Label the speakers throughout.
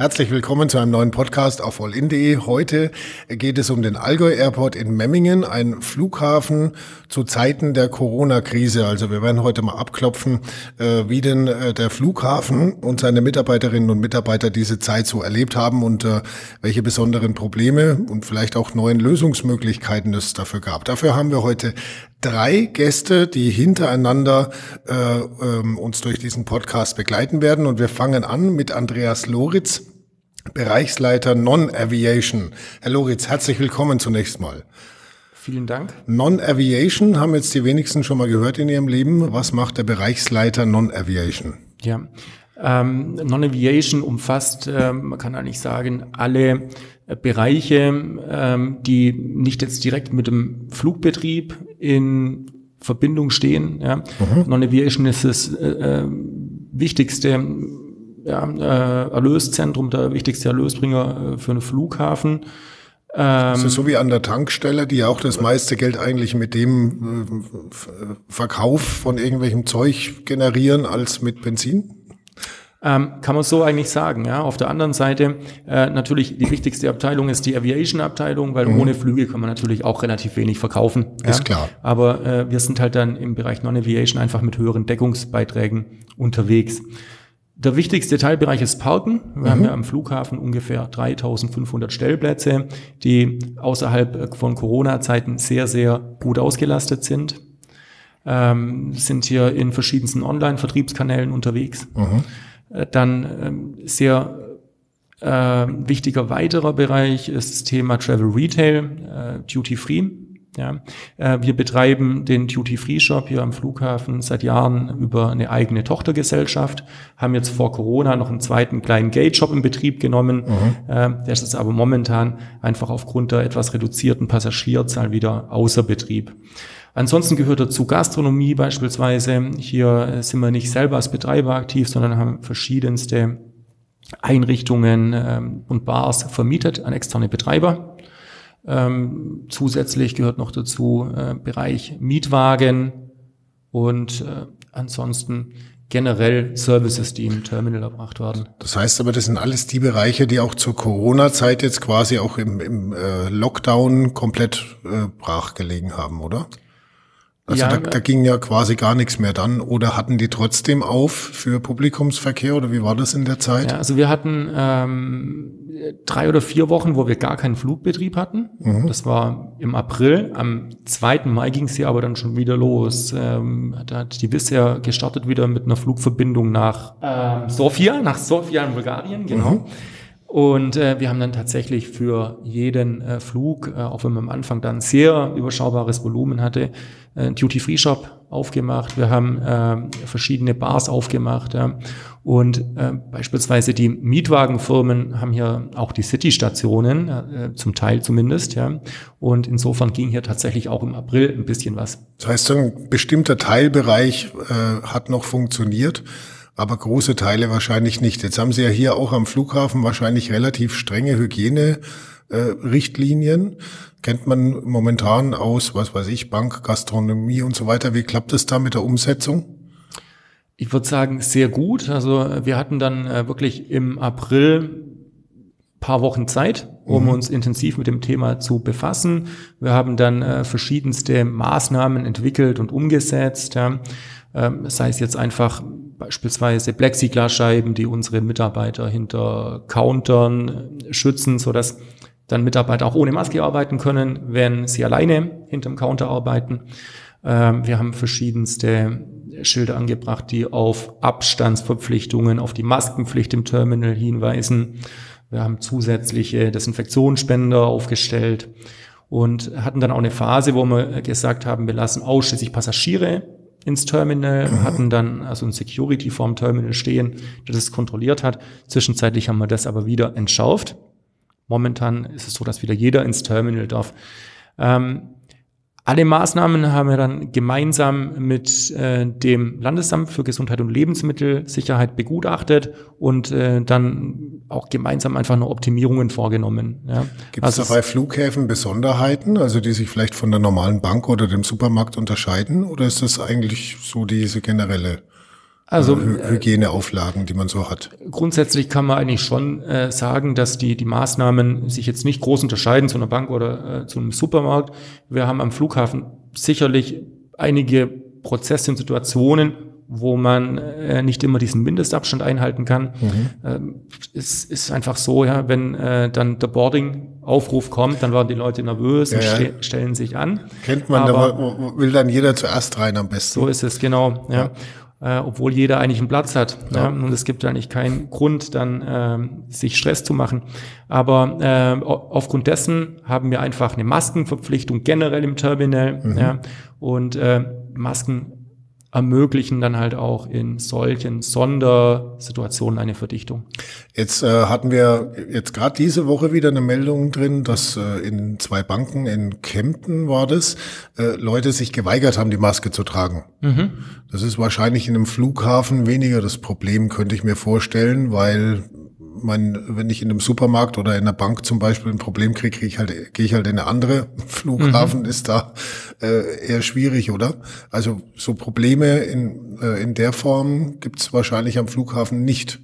Speaker 1: Herzlich willkommen zu einem neuen Podcast auf allin.de. Heute geht es um den Allgäu Airport in Memmingen, ein Flughafen zu Zeiten der Corona-Krise. Also wir werden heute mal abklopfen, äh, wie denn äh, der Flughafen und seine Mitarbeiterinnen und Mitarbeiter diese Zeit so erlebt haben und äh, welche besonderen Probleme und vielleicht auch neuen Lösungsmöglichkeiten es dafür gab. Dafür haben wir heute drei Gäste, die hintereinander äh, ähm, uns durch diesen Podcast begleiten werden. Und wir fangen an mit Andreas Loritz, Bereichsleiter Non-Aviation. Herr Loritz, herzlich willkommen zunächst mal.
Speaker 2: Vielen Dank.
Speaker 1: Non-Aviation haben jetzt die wenigsten schon mal gehört in ihrem Leben. Was macht der Bereichsleiter Non-Aviation?
Speaker 2: Ja, ähm, Non-Aviation umfasst, ähm, man kann eigentlich sagen, alle Bereiche, ähm, die nicht jetzt direkt mit dem Flugbetrieb in Verbindung stehen. Ja. Mhm. Non-Aviation ist das äh, äh, wichtigste ja, äh, Erlöszentrum, der wichtigste Erlösbringer äh, für einen Flughafen.
Speaker 1: Ähm, das ist so wie an der Tankstelle, die auch das meiste Geld eigentlich mit dem äh, Verkauf von irgendwelchem Zeug generieren als mit Benzin?
Speaker 2: Ähm, kann man so eigentlich sagen. Ja. Auf der anderen Seite äh, natürlich die wichtigste Abteilung ist die Aviation-Abteilung, weil mhm. ohne Flüge kann man natürlich auch relativ wenig verkaufen.
Speaker 1: Ist ja. klar.
Speaker 2: Aber äh, wir sind halt dann im Bereich Non-Aviation einfach mit höheren Deckungsbeiträgen unterwegs. Der wichtigste Teilbereich ist Parken. Wir mhm. haben ja am Flughafen ungefähr 3500 Stellplätze, die außerhalb von Corona-Zeiten sehr, sehr gut ausgelastet sind. Ähm, sind hier in verschiedensten Online-Vertriebskanälen unterwegs. Mhm. Äh, dann ähm, sehr äh, wichtiger weiterer Bereich ist das Thema Travel Retail, äh, Duty Free. Ja, äh, wir betreiben den Duty-Free-Shop hier am Flughafen seit Jahren über eine eigene Tochtergesellschaft, haben jetzt vor Corona noch einen zweiten kleinen Gate-Shop in Betrieb genommen. Mhm. Äh, der ist aber momentan einfach aufgrund der etwas reduzierten Passagierzahl wieder außer Betrieb. Ansonsten gehört dazu Gastronomie beispielsweise. Hier sind wir nicht selber als Betreiber aktiv, sondern haben verschiedenste Einrichtungen ähm, und Bars vermietet an externe Betreiber. Ähm, zusätzlich gehört noch dazu äh, Bereich Mietwagen und äh, ansonsten generell Services, die im Terminal erbracht werden.
Speaker 1: Das heißt aber, das sind alles die Bereiche, die auch zur Corona-Zeit jetzt quasi auch im, im äh, Lockdown komplett äh, brach gelegen haben, oder? Also ja, da, da ging ja quasi gar nichts mehr dann. Oder hatten die trotzdem auf für Publikumsverkehr oder wie war das in der Zeit?
Speaker 2: Ja, also wir hatten ähm, drei oder vier Wochen, wo wir gar keinen Flugbetrieb hatten. Mhm. Das war im April. Am 2. Mai ging es hier aber dann schon wieder los. Ähm, da hat die bisher gestartet wieder mit einer Flugverbindung nach ähm, Sofia, nach Sofia in Bulgarien, genau. Mhm. Und äh, wir haben dann tatsächlich für jeden äh, Flug, äh, auch wenn man am Anfang dann sehr überschaubares Volumen hatte, äh, Duty-Free-Shop aufgemacht. Wir haben äh, verschiedene Bars aufgemacht. Ja. Und äh, beispielsweise die Mietwagenfirmen haben hier auch die City-Stationen, äh, zum Teil zumindest. Ja. Und insofern ging hier tatsächlich auch im April ein bisschen was.
Speaker 1: Das heißt, ein bestimmter Teilbereich äh, hat noch funktioniert aber große Teile wahrscheinlich nicht. Jetzt haben Sie ja hier auch am Flughafen wahrscheinlich relativ strenge Hygiene-Richtlinien. Äh, Kennt man momentan aus, was weiß ich, Bank, Gastronomie und so weiter. Wie klappt es da mit der Umsetzung?
Speaker 2: Ich würde sagen, sehr gut. Also wir hatten dann äh, wirklich im April paar Wochen Zeit, um mhm. uns intensiv mit dem Thema zu befassen. Wir haben dann äh, verschiedenste Maßnahmen entwickelt und umgesetzt. Ja. Ähm, sei es jetzt einfach beispielsweise Plexiglasscheiben, die unsere Mitarbeiter hinter Countern schützen, so dass dann Mitarbeiter auch ohne Maske arbeiten können, wenn sie alleine hinterm Counter arbeiten. Ähm, wir haben verschiedenste Schilder angebracht, die auf Abstandsverpflichtungen, auf die Maskenpflicht im Terminal hinweisen. Wir haben zusätzliche Desinfektionsspender aufgestellt und hatten dann auch eine Phase, wo wir gesagt haben, wir lassen ausschließlich Passagiere ins Terminal, hatten dann also ein Security vorm Terminal stehen, das es kontrolliert hat. Zwischenzeitlich haben wir das aber wieder entschärft. Momentan ist es so, dass wieder jeder ins Terminal darf. Ähm, alle Maßnahmen haben wir dann gemeinsam mit äh, dem Landesamt für Gesundheit und Lebensmittelsicherheit begutachtet und äh, dann auch gemeinsam einfach nur Optimierungen vorgenommen. Ja.
Speaker 1: Gibt es also, bei Flughäfen Besonderheiten, also die sich vielleicht von der normalen Bank oder dem Supermarkt unterscheiden? Oder ist das eigentlich so diese generelle also äh, Hygieneauflagen, die man so hat.
Speaker 2: Grundsätzlich kann man eigentlich schon äh, sagen, dass die, die Maßnahmen sich jetzt nicht groß unterscheiden zu einer Bank oder äh, zu einem Supermarkt. Wir haben am Flughafen sicherlich einige Prozesse und Situationen, wo man äh, nicht immer diesen Mindestabstand einhalten kann. Mhm. Ähm, es ist einfach so, ja, wenn äh, dann der Boarding-Aufruf kommt, dann werden die Leute nervös ja, und ste stellen sich an.
Speaker 1: Kennt man, Aber, da will dann jeder zuerst rein am besten.
Speaker 2: So ist es, genau. Ja. ja. Äh, obwohl jeder eigentlich einen Platz hat. Ja. Und es gibt eigentlich keinen Grund, dann äh, sich Stress zu machen. Aber äh, aufgrund dessen haben wir einfach eine Maskenverpflichtung generell im Terminal. Mhm. Ja. Und äh, Masken ermöglichen dann halt auch in solchen Sondersituationen eine Verdichtung.
Speaker 1: Jetzt äh, hatten wir jetzt gerade diese Woche wieder eine Meldung drin, dass äh, in zwei Banken in Kempten war das, äh, Leute sich geweigert haben, die Maske zu tragen. Mhm. Das ist wahrscheinlich in einem Flughafen weniger das Problem, könnte ich mir vorstellen, weil mein, wenn ich in einem Supermarkt oder in einer Bank zum Beispiel ein Problem kriege, krieg ich halt, gehe ich halt in eine andere. Flughafen mhm. ist da äh, eher schwierig, oder? Also so Probleme in, äh, in der Form gibt's wahrscheinlich am Flughafen nicht.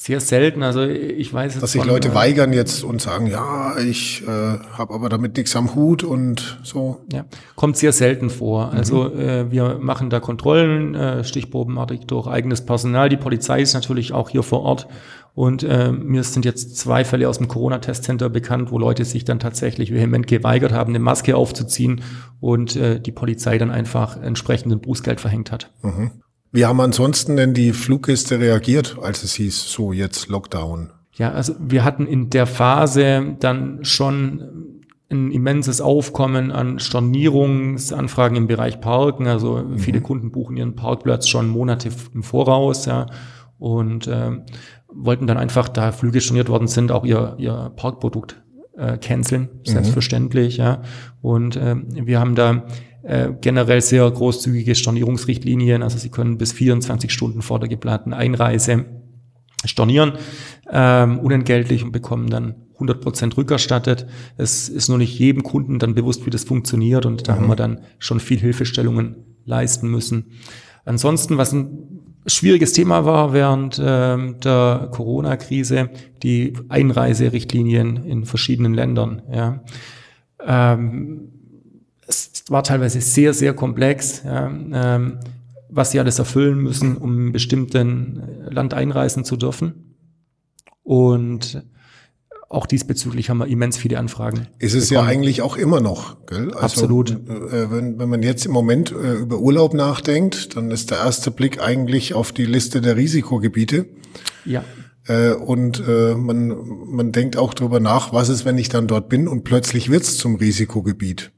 Speaker 2: Sehr selten. Also ich weiß
Speaker 1: jetzt. Dass sich Leute äh, weigern jetzt und sagen, ja, ich äh, habe aber damit nichts am Hut und so.
Speaker 2: Ja, kommt sehr selten vor. Mhm. Also äh, wir machen da Kontrollen, äh, stichprobenartig durch eigenes Personal. Die Polizei ist natürlich auch hier vor Ort und äh, mir sind jetzt zwei Fälle aus dem Corona-Testcenter bekannt, wo Leute sich dann tatsächlich vehement geweigert haben, eine Maske aufzuziehen und äh, die Polizei dann einfach entsprechenden Bußgeld verhängt hat.
Speaker 1: Mhm. Wie haben ansonsten denn die Fluggäste reagiert, als es hieß, so jetzt Lockdown?
Speaker 2: Ja, also wir hatten in der Phase dann schon ein immenses Aufkommen an Stornierungsanfragen im Bereich Parken. Also mhm. viele Kunden buchen ihren Parkplatz schon Monate im Voraus, ja. Und äh, wollten dann einfach, da Flüge storniert worden sind, auch ihr, ihr Parkprodukt äh, canceln, mhm. selbstverständlich, mhm. ja. Und äh, wir haben da äh, generell sehr großzügige Stornierungsrichtlinien, also Sie können bis 24 Stunden vor der geplanten Einreise stornieren, ähm, unentgeltlich und bekommen dann 100 Prozent rückerstattet. Es ist nur nicht jedem Kunden dann bewusst, wie das funktioniert und da mhm. haben wir dann schon viel Hilfestellungen leisten müssen. Ansonsten, was ein schwieriges Thema war während äh, der Corona-Krise die Einreiserichtlinien in verschiedenen Ländern. Ja. Ähm, es war teilweise sehr, sehr komplex, ja, ähm, was sie alles erfüllen müssen, um in bestimmten Land einreisen zu dürfen. Und auch diesbezüglich haben wir immens viele Anfragen.
Speaker 1: Ist es bekommen. ja eigentlich auch immer noch, gell?
Speaker 2: Also, Absolut.
Speaker 1: Äh, wenn, wenn man jetzt im Moment äh, über Urlaub nachdenkt, dann ist der erste Blick eigentlich auf die Liste der Risikogebiete.
Speaker 2: Ja.
Speaker 1: Äh, und äh, man, man denkt auch darüber nach, was ist, wenn ich dann dort bin und plötzlich wird's zum Risikogebiet.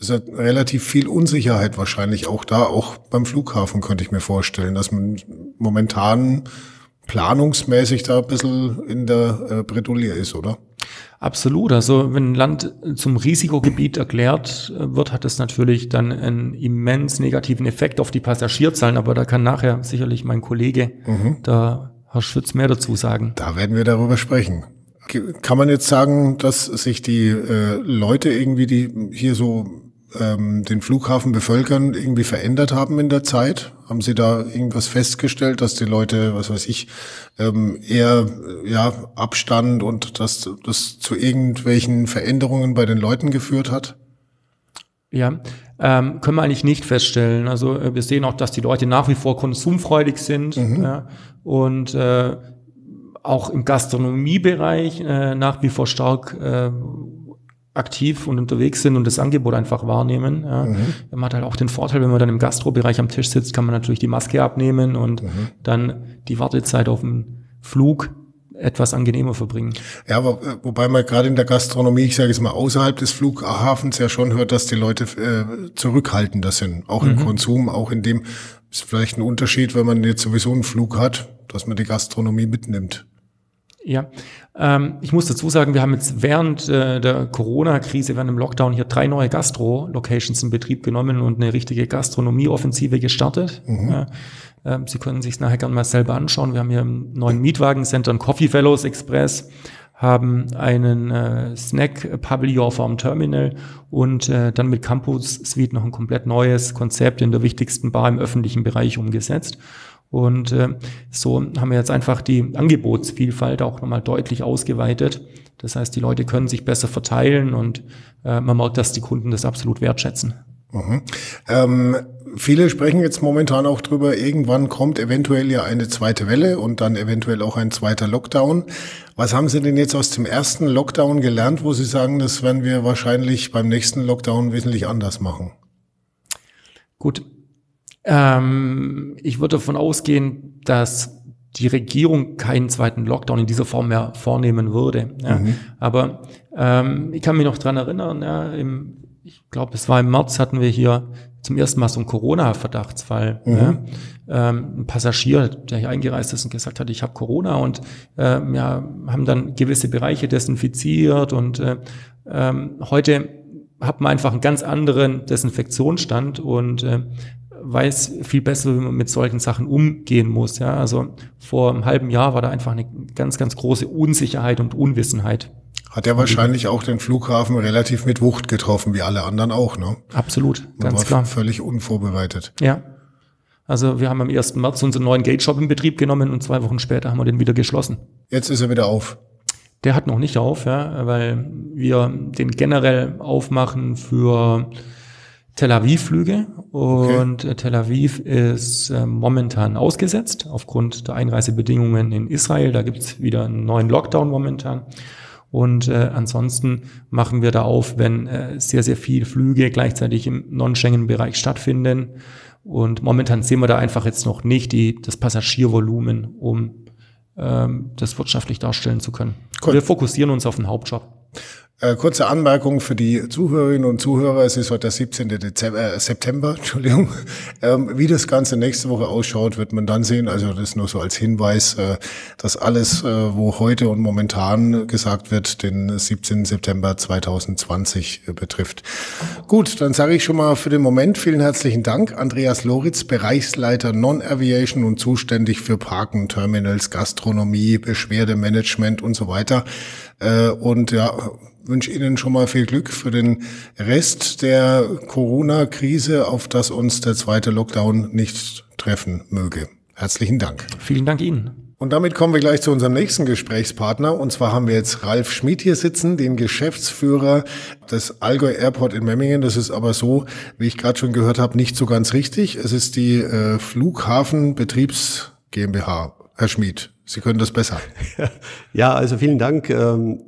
Speaker 1: Es hat relativ viel Unsicherheit wahrscheinlich auch da, auch beim Flughafen könnte ich mir vorstellen, dass man momentan planungsmäßig da ein bisschen in der äh, Bredouille ist, oder?
Speaker 2: Absolut. Also wenn ein Land zum Risikogebiet erklärt äh, wird, hat es natürlich dann einen immens negativen Effekt auf die Passagierzahlen. Aber da kann nachher sicherlich mein Kollege, mhm. der Herr Schütz, mehr dazu sagen.
Speaker 1: Da werden wir darüber sprechen. Kann man jetzt sagen, dass sich die äh, Leute irgendwie, die hier so ähm, den Flughafen bevölkern, irgendwie verändert haben in der Zeit? Haben Sie da irgendwas festgestellt, dass die Leute, was weiß ich, ähm, eher ja Abstand und dass das zu irgendwelchen Veränderungen bei den Leuten geführt hat?
Speaker 2: Ja, ähm, können wir eigentlich nicht feststellen. Also äh, wir sehen auch, dass die Leute nach wie vor konsumfreudig sind mhm. ja, und äh, auch im Gastronomiebereich äh, nach wie vor stark äh, aktiv und unterwegs sind und das Angebot einfach wahrnehmen. Ja. Mhm. Man hat halt auch den Vorteil, wenn man dann im Gastrobereich am Tisch sitzt, kann man natürlich die Maske abnehmen und mhm. dann die Wartezeit auf dem Flug etwas angenehmer verbringen.
Speaker 1: Ja, äh, wobei man gerade in der Gastronomie, ich sage es mal, außerhalb des Flughafens ja schon hört, dass die Leute äh, zurückhaltender sind, auch im mhm. Konsum, auch in dem ist vielleicht ein Unterschied, wenn man jetzt sowieso einen Flug hat, dass man die Gastronomie mitnimmt.
Speaker 2: Ja, ähm, ich muss dazu sagen, wir haben jetzt während äh, der Corona-Krise, während dem Lockdown hier drei neue Gastro-Locations in Betrieb genommen und eine richtige Gastronomie-Offensive gestartet. Mhm. Ja, äh, Sie können sich nachher gerne mal selber anschauen. Wir haben hier im neuen Mietwagencenter ein Coffee Fellows Express, haben einen äh, Snack-Pavillon vorm Terminal und äh, dann mit Campus Suite noch ein komplett neues Konzept in der wichtigsten Bar im öffentlichen Bereich umgesetzt. Und äh, so haben wir jetzt einfach die Angebotsvielfalt auch nochmal deutlich ausgeweitet. Das heißt, die Leute können sich besser verteilen und äh, man merkt, dass die Kunden das absolut wertschätzen.
Speaker 1: Mhm. Ähm, viele sprechen jetzt momentan auch drüber, irgendwann kommt eventuell ja eine zweite Welle und dann eventuell auch ein zweiter Lockdown. Was haben Sie denn jetzt aus dem ersten Lockdown gelernt, wo Sie sagen, das werden wir wahrscheinlich beim nächsten Lockdown wesentlich anders machen?
Speaker 2: Gut. Ähm, ich würde davon ausgehen, dass die Regierung keinen zweiten Lockdown in dieser Form mehr vornehmen würde. Ja. Mhm. Aber ähm, ich kann mich noch dran erinnern, ja, im, ich glaube, es war im März, hatten wir hier zum ersten Mal so einen Corona-Verdachtsfall. Mhm. Ja. Ähm, ein Passagier, der hier eingereist ist und gesagt hat, ich habe Corona und äh, ja, haben dann gewisse Bereiche desinfiziert und äh, ähm, heute hat man einfach einen ganz anderen Desinfektionsstand und äh, weiß viel besser, wie man mit solchen Sachen umgehen muss. Ja, also vor einem halben Jahr war da einfach eine ganz, ganz große Unsicherheit und Unwissenheit.
Speaker 1: Hat ja wahrscheinlich auch den Flughafen relativ mit Wucht getroffen, wie alle anderen auch, ne?
Speaker 2: Absolut,
Speaker 1: Man ganz war klar. Völlig unvorbereitet.
Speaker 2: Ja. Also wir haben am 1. März unseren neuen Gate Shop in Betrieb genommen und zwei Wochen später haben wir den wieder geschlossen.
Speaker 1: Jetzt ist er wieder auf.
Speaker 2: Der hat noch nicht auf, ja, weil wir den generell aufmachen für Tel Aviv-Flüge und okay. Tel Aviv ist äh, momentan ausgesetzt aufgrund der Einreisebedingungen in Israel. Da gibt's wieder einen neuen Lockdown momentan. Und äh, ansonsten machen wir da auf, wenn äh, sehr, sehr viele Flüge gleichzeitig im Non-Schengen-Bereich stattfinden. Und momentan sehen wir da einfach jetzt noch nicht die, das Passagiervolumen, um ähm, das wirtschaftlich darstellen zu können. Cool. Wir fokussieren uns auf den Hauptjob.
Speaker 1: Äh, kurze Anmerkung für die Zuhörerinnen und Zuhörer. Es ist heute der 17. Dezember, äh, September, Entschuldigung. Ähm, wie das Ganze nächste Woche ausschaut, wird man dann sehen. Also das nur so als Hinweis, äh, dass alles, äh, wo heute und momentan gesagt wird, den 17. September 2020 äh, betrifft. Gut, dann sage ich schon mal für den Moment vielen herzlichen Dank. Andreas Loritz, Bereichsleiter Non-Aviation und zuständig für Parken, Terminals, Gastronomie, Beschwerdemanagement und so weiter. Äh, und ja, wünsche Ihnen schon mal viel Glück für den Rest der Corona-Krise, auf das uns der zweite Lockdown nicht treffen möge. Herzlichen Dank.
Speaker 2: Vielen Dank Ihnen.
Speaker 1: Und damit kommen wir gleich zu unserem nächsten Gesprächspartner. Und zwar haben wir jetzt Ralf Schmid hier sitzen, den Geschäftsführer des Allgäu Airport in Memmingen. Das ist aber so, wie ich gerade schon gehört habe, nicht so ganz richtig. Es ist die äh, Flughafen Betriebs GmbH. Herr Schmid, Sie können das besser.
Speaker 3: Ja, also vielen Dank. Ähm,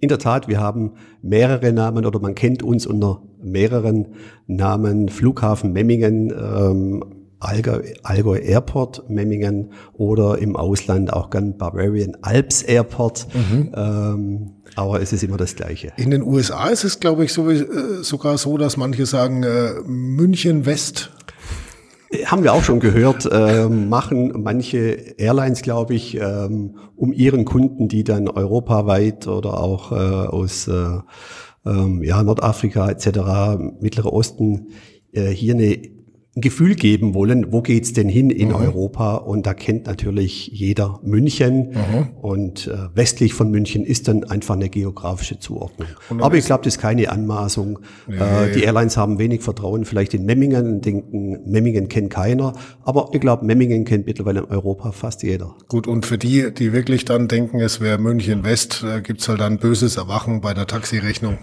Speaker 3: in der Tat, wir haben mehrere Namen oder man kennt uns unter mehreren Namen. Flughafen Memmingen, ähm, Allgäu, Allgäu Airport Memmingen oder im Ausland auch gern Bavarian Alps Airport. Mhm. Ähm, aber es ist immer das Gleiche.
Speaker 1: In den USA ist es, glaube ich, so, äh, sogar so, dass manche sagen äh, München West
Speaker 3: haben wir auch schon gehört, äh, machen manche Airlines, glaube ich, ähm, um ihren Kunden, die dann europaweit oder auch äh, aus äh, ähm, ja, Nordafrika etc., Mittlerer Osten, äh, hier eine ein Gefühl geben wollen, wo geht's denn hin in mhm. Europa? Und da kennt natürlich jeder München. Mhm. Und äh, westlich von München ist dann einfach eine geografische Zuordnung. Aber ich glaube, das ist keine Anmaßung. Nee. Äh, die Airlines haben wenig Vertrauen vielleicht in Memmingen, denken, Memmingen kennt keiner. Aber ich glaube, Memmingen kennt mittlerweile in Europa fast jeder.
Speaker 1: Gut, und für die, die wirklich dann denken, es wäre München West, äh, gibt's halt dann böses Erwachen bei der Taxirechnung.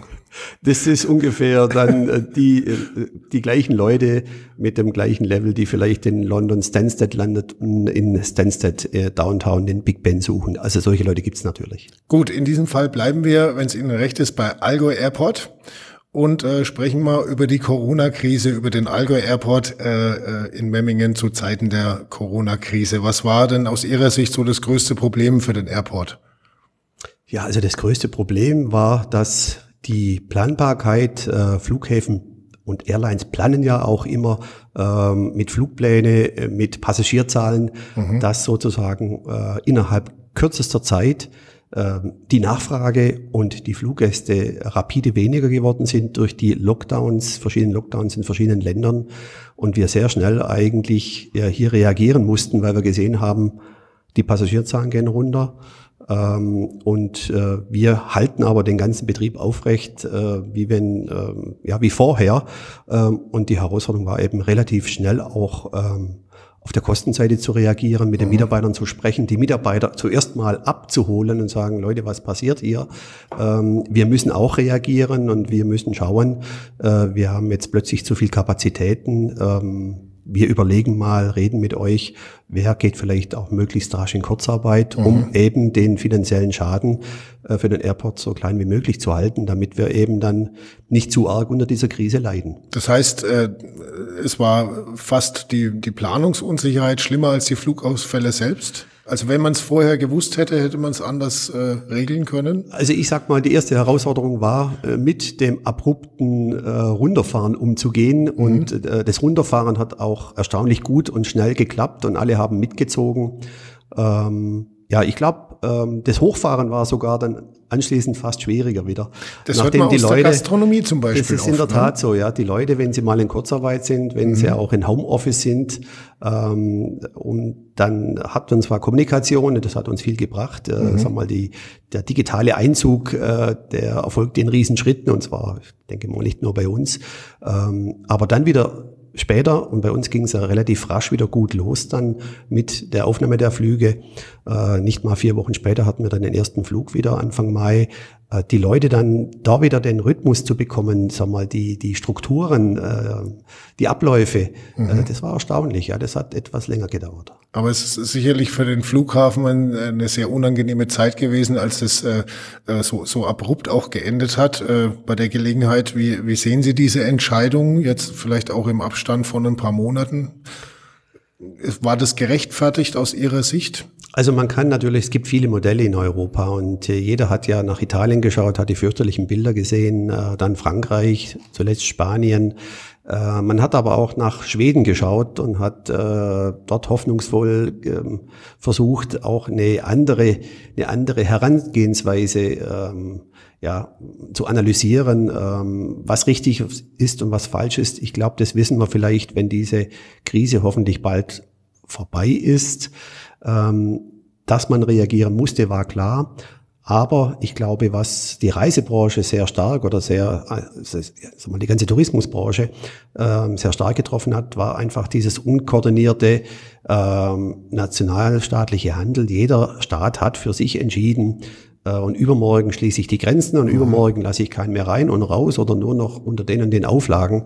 Speaker 3: Das ist ungefähr dann äh, die, äh, die gleichen Leute mit dem gleichen Level, die vielleicht in London Stansted landet und in Stansted äh, Downtown den Big Ben suchen. Also solche Leute gibt's natürlich.
Speaker 1: Gut, in diesem Fall bleiben wir, wenn es Ihnen recht ist, bei Allgäu Airport und äh, sprechen mal über die Corona-Krise, über den Allgäu Airport äh, in Memmingen zu Zeiten der Corona-Krise. Was war denn aus Ihrer Sicht so das größte Problem für den Airport?
Speaker 3: Ja, also das größte Problem war, dass die Planbarkeit, äh, Flughäfen und Airlines planen ja auch immer ähm, mit Flugpläne, äh, mit Passagierzahlen, mhm. dass sozusagen äh, innerhalb kürzester Zeit äh, die Nachfrage und die Fluggäste rapide weniger geworden sind durch die Lockdowns, verschiedenen Lockdowns in verschiedenen Ländern und wir sehr schnell eigentlich ja, hier reagieren mussten, weil wir gesehen haben, die Passagierzahlen gehen runter und äh, wir halten aber den ganzen Betrieb aufrecht, äh, wie wenn, äh, ja, wie vorher. Ähm, und die Herausforderung war eben relativ schnell auch ähm, auf der Kostenseite zu reagieren, mit den mhm. Mitarbeitern zu sprechen, die Mitarbeiter zuerst mal abzuholen und sagen, Leute, was passiert hier? Ähm, wir müssen auch reagieren und wir müssen schauen, äh, wir haben jetzt plötzlich zu viel Kapazitäten. Ähm, wir überlegen mal, reden mit euch, wer geht vielleicht auch möglichst rasch in Kurzarbeit, um mhm. eben den finanziellen Schaden äh, für den Airport so klein wie möglich zu halten, damit wir eben dann nicht zu arg unter dieser Krise leiden.
Speaker 1: Das heißt, äh, es war fast die, die Planungsunsicherheit schlimmer als die Flugausfälle selbst? Also wenn man es vorher gewusst hätte, hätte man es anders äh, regeln können?
Speaker 3: Also ich sag mal, die erste Herausforderung war, äh, mit dem abrupten äh, Runterfahren umzugehen. Mhm. Und äh, das Runterfahren hat auch erstaunlich gut und schnell geklappt und alle haben mitgezogen. Ähm, ja, ich glaube, ähm, das Hochfahren war sogar dann anschließend fast schwieriger wieder.
Speaker 1: Das Nachdem hört man die aus Leute, der Gastronomie zum Beispiel.
Speaker 3: Das ist oft, in der Tat ne? so, ja. Die Leute, wenn sie mal in Kurzarbeit sind, wenn mhm. sie auch in Homeoffice sind, ähm, und dann hat uns zwar Kommunikation, das hat uns viel gebracht. Äh, mhm. sag mal, die, der digitale Einzug, äh, der erfolgt in Riesenschritten, und zwar, ich denke mal, nicht nur bei uns. Ähm, aber dann wieder später, und bei uns ging es ja relativ rasch wieder gut los dann mit der Aufnahme der Flüge. Äh, nicht mal vier Wochen später hatten wir dann den ersten Flug wieder, Anfang Mai. Äh, die Leute dann da wieder den Rhythmus zu bekommen, sag mal, die, die Strukturen, äh, die Abläufe, mhm. Äh, das war erstaunlich. Ja, das hat etwas länger gedauert.
Speaker 1: Aber es ist sicherlich für den Flughafen eine sehr unangenehme Zeit gewesen, als es äh, so, so abrupt auch geendet hat. Äh, bei der Gelegenheit, wie, wie sehen Sie diese Entscheidung jetzt vielleicht auch im Abstand von ein paar Monaten? War das gerechtfertigt aus Ihrer Sicht?
Speaker 3: Also man kann natürlich, es gibt viele Modelle in Europa und äh, jeder hat ja nach Italien geschaut, hat die fürchterlichen Bilder gesehen, äh, dann Frankreich, zuletzt Spanien. Äh, man hat aber auch nach Schweden geschaut und hat dort hoffnungsvoll ähm, versucht, auch eine andere, eine andere Herangehensweise ähm, ja, zu analysieren, ähm, was richtig ist und was falsch ist. Ich glaube, das wissen wir vielleicht, wenn diese Krise hoffentlich bald vorbei ist. Dass man reagieren musste, war klar. Aber ich glaube, was die Reisebranche sehr stark oder sehr, also die ganze Tourismusbranche ähm, sehr stark getroffen hat, war einfach dieses unkoordinierte ähm, nationalstaatliche Handel. Jeder Staat hat für sich entschieden, äh, und übermorgen schließe ich die Grenzen und mhm. übermorgen lasse ich keinen mehr rein und raus oder nur noch unter den und den Auflagen.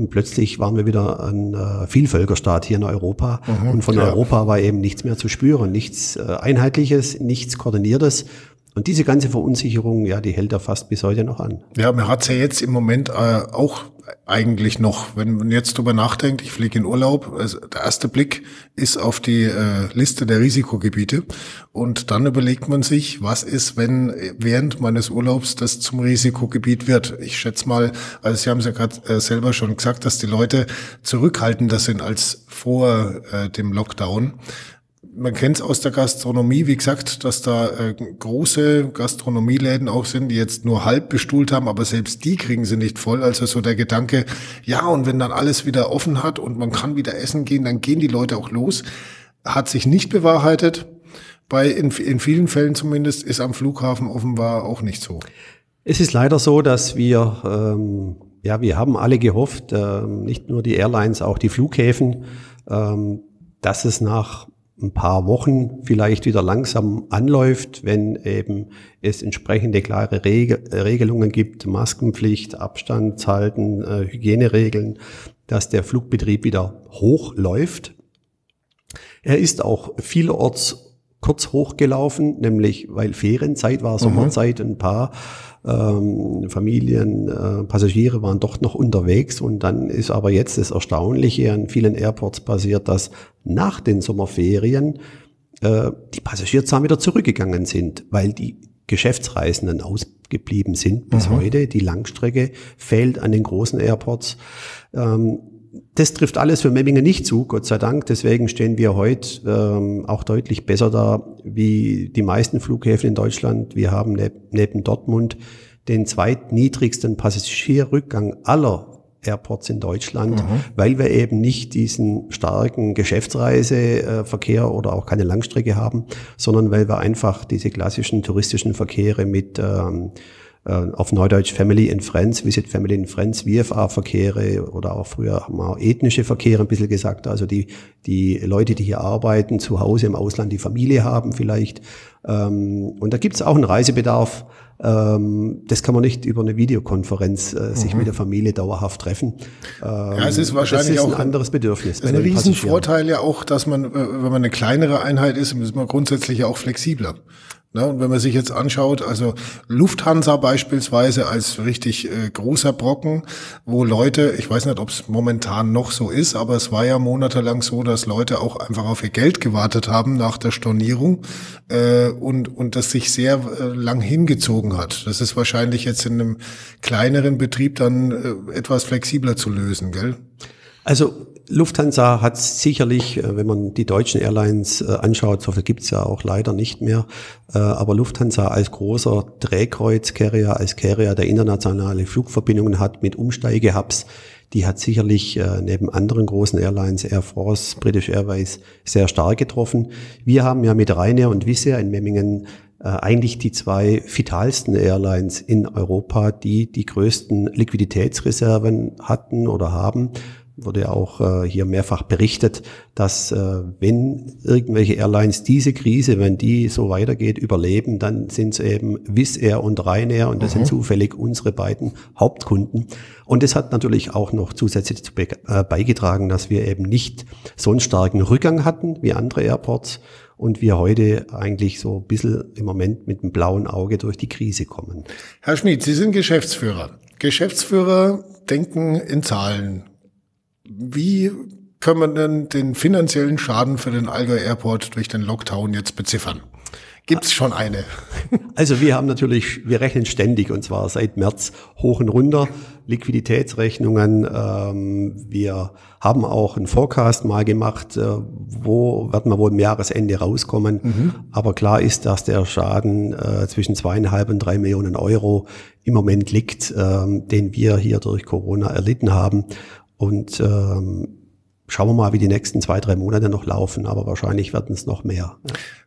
Speaker 3: Und plötzlich waren wir wieder ein äh, Vielvölkerstaat hier in Europa. Mhm, und von ja. Europa war eben nichts mehr zu spüren. Nichts äh, Einheitliches, nichts Koordiniertes. Und diese ganze Verunsicherung, ja, die hält er fast bis heute noch an.
Speaker 1: Ja, man hat's ja jetzt im Moment äh, auch eigentlich noch, wenn man jetzt drüber nachdenkt, ich fliege in Urlaub, also der erste Blick ist auf die äh, Liste der Risikogebiete und dann überlegt man sich, was ist, wenn während meines Urlaubs das zum Risikogebiet wird. Ich schätze mal, also Sie haben es ja gerade äh, selber schon gesagt, dass die Leute zurückhaltender sind als vor äh, dem Lockdown man kennt es aus der Gastronomie, wie gesagt, dass da äh, große Gastronomieläden auch sind, die jetzt nur halb bestuhlt haben, aber selbst die kriegen sie nicht voll. Also so der Gedanke, ja, und wenn dann alles wieder offen hat und man kann wieder essen gehen, dann gehen die Leute auch los. Hat sich nicht bewahrheitet. Bei in, in vielen Fällen zumindest ist am Flughafen offenbar auch nicht so.
Speaker 3: Es ist leider so, dass wir ähm, ja, wir haben alle gehofft, ähm, nicht nur die Airlines, auch die Flughäfen, ähm, dass es nach ein paar Wochen vielleicht wieder langsam anläuft, wenn eben es entsprechende klare Regel, Regelungen gibt, Maskenpflicht, Abstand halten, äh, Hygieneregeln, dass der Flugbetrieb wieder hochläuft. Er ist auch vielerorts kurz hochgelaufen, nämlich weil Ferienzeit war, mhm. Sommerzeit, ein paar ähm, Familien, äh, Passagiere waren doch noch unterwegs und dann ist aber jetzt das Erstaunliche an vielen Airports passiert, dass nach den Sommerferien äh, die Passagierzahlen wieder zurückgegangen sind, weil die Geschäftsreisenden ausgeblieben sind bis mhm. heute. Die Langstrecke fehlt an den großen Airports. Ähm, das trifft alles für Memmingen nicht zu, Gott sei Dank. Deswegen stehen wir heute ähm, auch deutlich besser da wie die meisten Flughäfen in Deutschland. Wir haben neb neben Dortmund den zweitniedrigsten Passagierrückgang aller Airports in Deutschland, mhm. weil wir eben nicht diesen starken Geschäftsreiseverkehr oder auch keine Langstrecke haben, sondern weil wir einfach diese klassischen touristischen Verkehre mit ähm, äh, auf Neudeutsch Family and Friends, Visit Family and Friends, VFA-Verkehre oder auch früher haben wir auch ethnische Verkehre ein bisschen gesagt, also die, die Leute, die hier arbeiten, zu Hause im Ausland die Familie haben vielleicht. Ähm, und da gibt es auch einen Reisebedarf. Ähm, das kann man nicht über eine Videokonferenz äh, sich mhm. mit der Familie dauerhaft treffen.
Speaker 1: Ähm, ja, es ist wahrscheinlich
Speaker 3: das
Speaker 1: ist
Speaker 3: ein auch anderes Bedürfnis.
Speaker 1: Ein Riesenvorteil ja auch, dass man, äh, wenn man eine kleinere Einheit ist, ist man grundsätzlich ja auch flexibler. Ne, und wenn man sich jetzt anschaut, also Lufthansa beispielsweise als richtig äh, großer Brocken, wo Leute, ich weiß nicht, ob es momentan noch so ist, aber es war ja monatelang so, dass Leute auch einfach auf ihr Geld gewartet haben nach der Stornierung äh, und, und das sich sehr äh, lang hingezogen hat. Das ist wahrscheinlich jetzt in einem kleineren Betrieb dann äh, etwas flexibler zu lösen, gell?
Speaker 3: Also Lufthansa hat sicherlich, äh, wenn man die deutschen Airlines äh, anschaut, so viel gibt's ja auch leider nicht mehr, äh, aber Lufthansa als großer Drehkreuz-Carrier, als Carrier, der internationale Flugverbindungen hat mit Umsteigehubs, die hat sicherlich neben anderen großen Airlines, Air France, British Airways, sehr stark getroffen. Wir haben ja mit Ryanair und Wizz in Memmingen eigentlich die zwei vitalsten Airlines in Europa, die die größten Liquiditätsreserven hatten oder haben wurde auch äh, hier mehrfach berichtet, dass äh, wenn irgendwelche Airlines diese Krise, wenn die so weitergeht, überleben, dann sind es eben Wizz Air und Ryanair und das mhm. sind zufällig unsere beiden Hauptkunden. Und es hat natürlich auch noch zusätzlich zu äh, beigetragen, dass wir eben nicht so einen starken Rückgang hatten wie andere Airports und wir heute eigentlich so ein bisschen im Moment mit einem blauen Auge durch die Krise kommen.
Speaker 1: Herr Schmid, Sie sind Geschäftsführer. Geschäftsführer denken in Zahlen. Wie können wir denn den finanziellen Schaden für den Allgäu Airport durch den Lockdown jetzt beziffern? Gibt es schon eine?
Speaker 3: Also wir haben natürlich, wir rechnen ständig und zwar seit März hoch und runter, Liquiditätsrechnungen. Ähm, wir haben auch einen Forecast mal gemacht, äh, wo werden wir wohl im Jahresende rauskommen. Mhm. Aber klar ist, dass der Schaden äh, zwischen zweieinhalb und drei Millionen Euro im Moment liegt, ähm, den wir hier durch Corona erlitten haben. Und ähm, schauen wir mal, wie die nächsten zwei, drei Monate noch laufen, aber wahrscheinlich werden es noch mehr.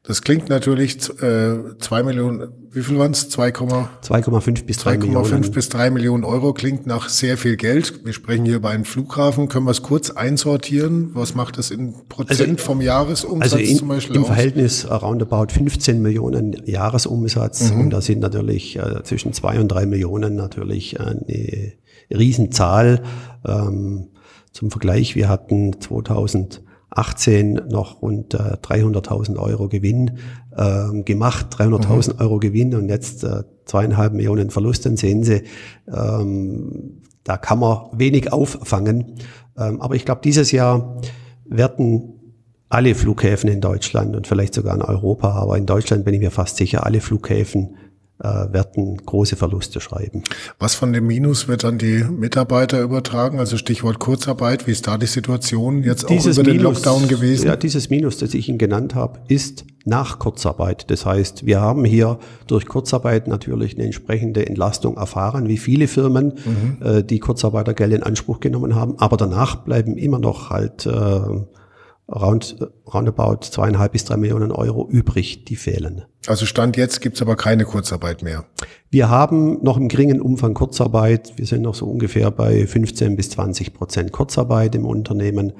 Speaker 1: Das klingt natürlich äh, zwei Millionen, wie viel waren es?
Speaker 3: 2,5 bis drei Millionen.
Speaker 1: 2,5 bis drei Millionen Euro klingt nach sehr viel Geld. Wir sprechen hier über einen Flughafen. Können wir es kurz einsortieren? Was macht das in Prozent also, vom Jahresumsatz
Speaker 3: also in,
Speaker 1: zum Beispiel?
Speaker 3: Im aus? Verhältnis roundabout 15 Millionen Jahresumsatz. Mhm. Und da sind natürlich äh, zwischen zwei und drei Millionen natürlich eine Riesenzahl. Ähm, zum Vergleich, wir hatten 2018 noch rund äh, 300.000 Euro Gewinn ähm, gemacht, 300.000 mhm. Euro Gewinn und jetzt äh, zweieinhalb Millionen Verlust, dann sehen Sie, ähm, da kann man wenig auffangen. Ähm, aber ich glaube, dieses Jahr werden alle Flughäfen in Deutschland und vielleicht sogar in Europa, aber in Deutschland bin ich mir fast sicher, alle Flughäfen werden große Verluste schreiben.
Speaker 1: Was von dem Minus wird dann die Mitarbeiter übertragen? Also Stichwort Kurzarbeit, wie ist da die Situation jetzt dieses auch über Minus, den Lockdown gewesen?
Speaker 3: Ja, dieses Minus, das ich Ihnen genannt habe, ist nach Kurzarbeit. Das heißt, wir haben hier durch Kurzarbeit natürlich eine entsprechende Entlastung erfahren, wie viele Firmen, mhm. äh, die Kurzarbeitergeld in Anspruch genommen haben. Aber danach bleiben immer noch halt äh, round, roundabout zweieinhalb bis drei Millionen Euro übrig, die fehlen.
Speaker 1: Also Stand jetzt gibt's aber keine Kurzarbeit mehr.
Speaker 3: Wir haben noch im geringen Umfang Kurzarbeit. Wir sind noch so ungefähr bei 15 bis 20 Prozent Kurzarbeit im Unternehmen,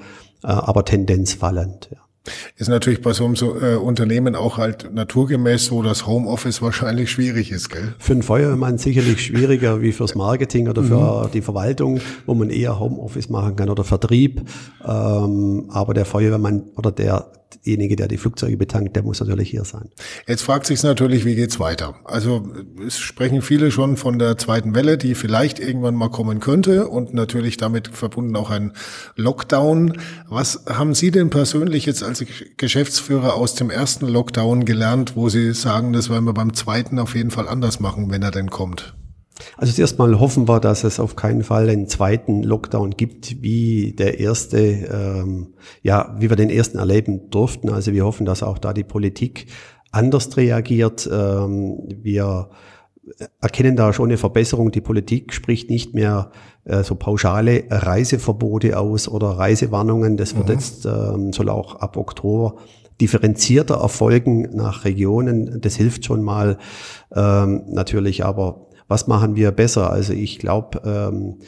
Speaker 3: äh, aber Tendenz fallend. Ja.
Speaker 1: Ist natürlich bei so einem so, äh, Unternehmen auch halt naturgemäß so, dass Homeoffice wahrscheinlich schwierig ist, gell?
Speaker 3: Für einen Feuerwehrmann sicherlich schwieriger wie fürs Marketing oder für mhm. die Verwaltung, wo man eher Homeoffice machen kann oder Vertrieb. Ähm, aber der Feuerwehrmann oder der derjenige, der die Flugzeuge betankt, der muss natürlich hier sein.
Speaker 1: Jetzt fragt sich natürlich, wie geht's weiter? Also es sprechen viele schon von der zweiten Welle, die vielleicht irgendwann mal kommen könnte und natürlich damit verbunden auch ein Lockdown. Was haben Sie denn persönlich jetzt als Geschäftsführer aus dem ersten Lockdown gelernt, wo Sie sagen, das werden wir beim zweiten auf jeden Fall anders machen, wenn er denn kommt?
Speaker 3: Also zuerst mal hoffen wir, dass es auf keinen Fall einen zweiten Lockdown gibt, wie der erste, ähm, ja, wie wir den ersten erleben durften. Also wir hoffen, dass auch da die Politik anders reagiert. Ähm, wir erkennen da schon eine Verbesserung. Die Politik spricht nicht mehr äh, so pauschale Reiseverbote aus oder Reisewarnungen. Das wird mhm. jetzt, ähm, soll auch ab Oktober differenzierter erfolgen nach Regionen. Das hilft schon mal ähm, natürlich, aber was machen wir besser? Also ich glaube, ähm,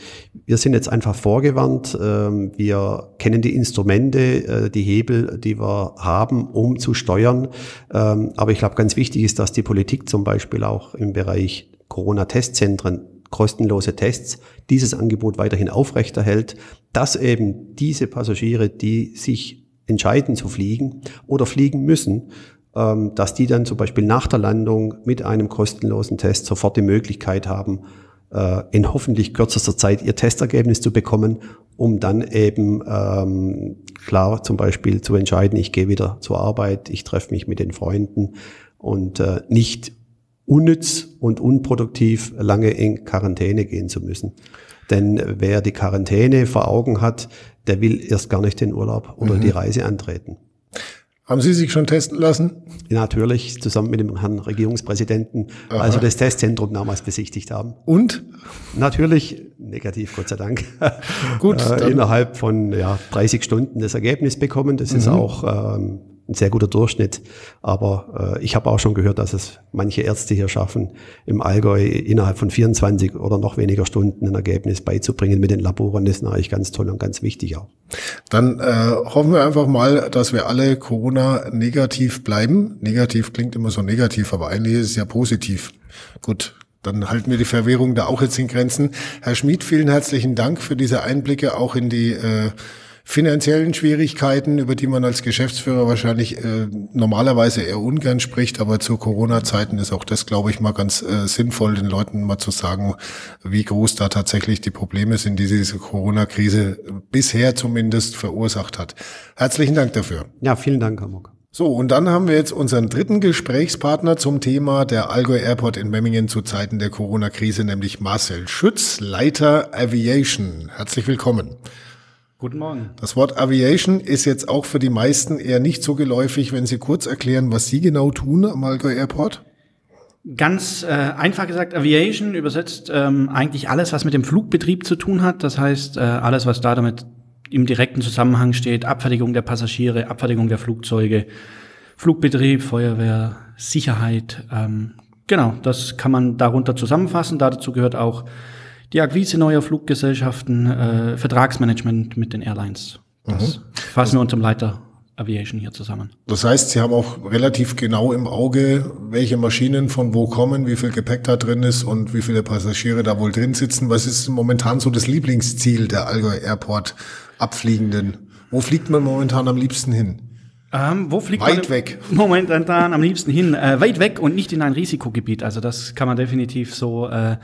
Speaker 3: wir sind jetzt einfach vorgewandt. Ähm, wir kennen die Instrumente, äh, die Hebel, die wir haben, um zu steuern. Ähm, aber ich glaube, ganz wichtig ist, dass die Politik zum Beispiel auch im Bereich Corona-Testzentren kostenlose Tests dieses Angebot weiterhin aufrechterhält, dass eben diese Passagiere, die sich entscheiden zu fliegen oder fliegen müssen, dass die dann zum Beispiel nach der Landung mit einem kostenlosen Test sofort die Möglichkeit haben, äh, in hoffentlich kürzester Zeit ihr Testergebnis zu bekommen, um dann eben ähm, klar zum Beispiel zu entscheiden, ich gehe wieder zur Arbeit, ich treffe mich mit den Freunden und äh, nicht unnütz und unproduktiv lange in Quarantäne gehen zu müssen. Denn wer die Quarantäne vor Augen hat, der will erst gar nicht den Urlaub oder mhm. die Reise antreten.
Speaker 1: Haben Sie sich schon testen lassen?
Speaker 3: natürlich, zusammen mit dem Herrn Regierungspräsidenten, Aha. also das Testzentrum damals besichtigt haben.
Speaker 1: Und?
Speaker 3: Natürlich negativ, Gott sei Dank. Gut. äh, innerhalb von ja, 30 Stunden das Ergebnis bekommen. Das mhm. ist auch ähm, ein sehr guter Durchschnitt. Aber äh, ich habe auch schon gehört, dass es manche Ärzte hier schaffen, im Allgäu innerhalb von 24 oder noch weniger Stunden ein Ergebnis beizubringen mit den Laboren. Das ist natürlich ganz toll und ganz wichtig auch.
Speaker 1: Dann äh, hoffen wir einfach mal, dass wir alle Corona negativ bleiben. Negativ klingt immer so negativ, aber eigentlich ist es ja positiv. Gut, dann halten wir die Verwirrung da auch jetzt in Grenzen. Herr Schmid, vielen herzlichen Dank für diese Einblicke auch in die äh, finanziellen Schwierigkeiten, über die man als Geschäftsführer wahrscheinlich äh, normalerweise eher ungern spricht, aber zu Corona-Zeiten ist auch das, glaube ich, mal ganz äh, sinnvoll, den Leuten mal zu sagen, wie groß da tatsächlich die Probleme sind, die diese Corona-Krise bisher zumindest verursacht hat. Herzlichen Dank dafür.
Speaker 3: Ja, vielen Dank, Herr Muck.
Speaker 1: So, und dann haben wir jetzt unseren dritten Gesprächspartner zum Thema der Allgäu Airport in Memmingen zu Zeiten der Corona-Krise, nämlich Marcel Schütz, Leiter Aviation. Herzlich willkommen.
Speaker 4: Guten Morgen.
Speaker 1: Das Wort Aviation ist jetzt auch für die meisten eher nicht so geläufig, wenn Sie kurz erklären, was Sie genau tun am Allgäu Airport.
Speaker 4: Ganz äh, einfach gesagt, Aviation übersetzt ähm, eigentlich alles, was mit dem Flugbetrieb zu tun hat. Das heißt, äh, alles, was da damit im direkten Zusammenhang steht, Abfertigung der Passagiere, Abfertigung der Flugzeuge, Flugbetrieb, Feuerwehr, Sicherheit. Ähm, genau, das kann man darunter zusammenfassen. Dazu gehört auch die Akquise neuer Fluggesellschaften, äh, Vertragsmanagement mit den Airlines. Das mhm. fassen wir unter dem Leiter Aviation hier zusammen.
Speaker 1: Das heißt, Sie haben auch relativ genau im Auge, welche Maschinen von wo kommen, wie viel Gepäck da drin ist und wie viele Passagiere da wohl drin sitzen. Was ist momentan so das Lieblingsziel der Allgäu Airport Abfliegenden? Wo fliegt man momentan am liebsten hin?
Speaker 4: Ähm, wo fliegt
Speaker 1: weit man weg.
Speaker 4: momentan am liebsten hin? Äh, weit weg und nicht in ein Risikogebiet. Also das kann man definitiv so äh,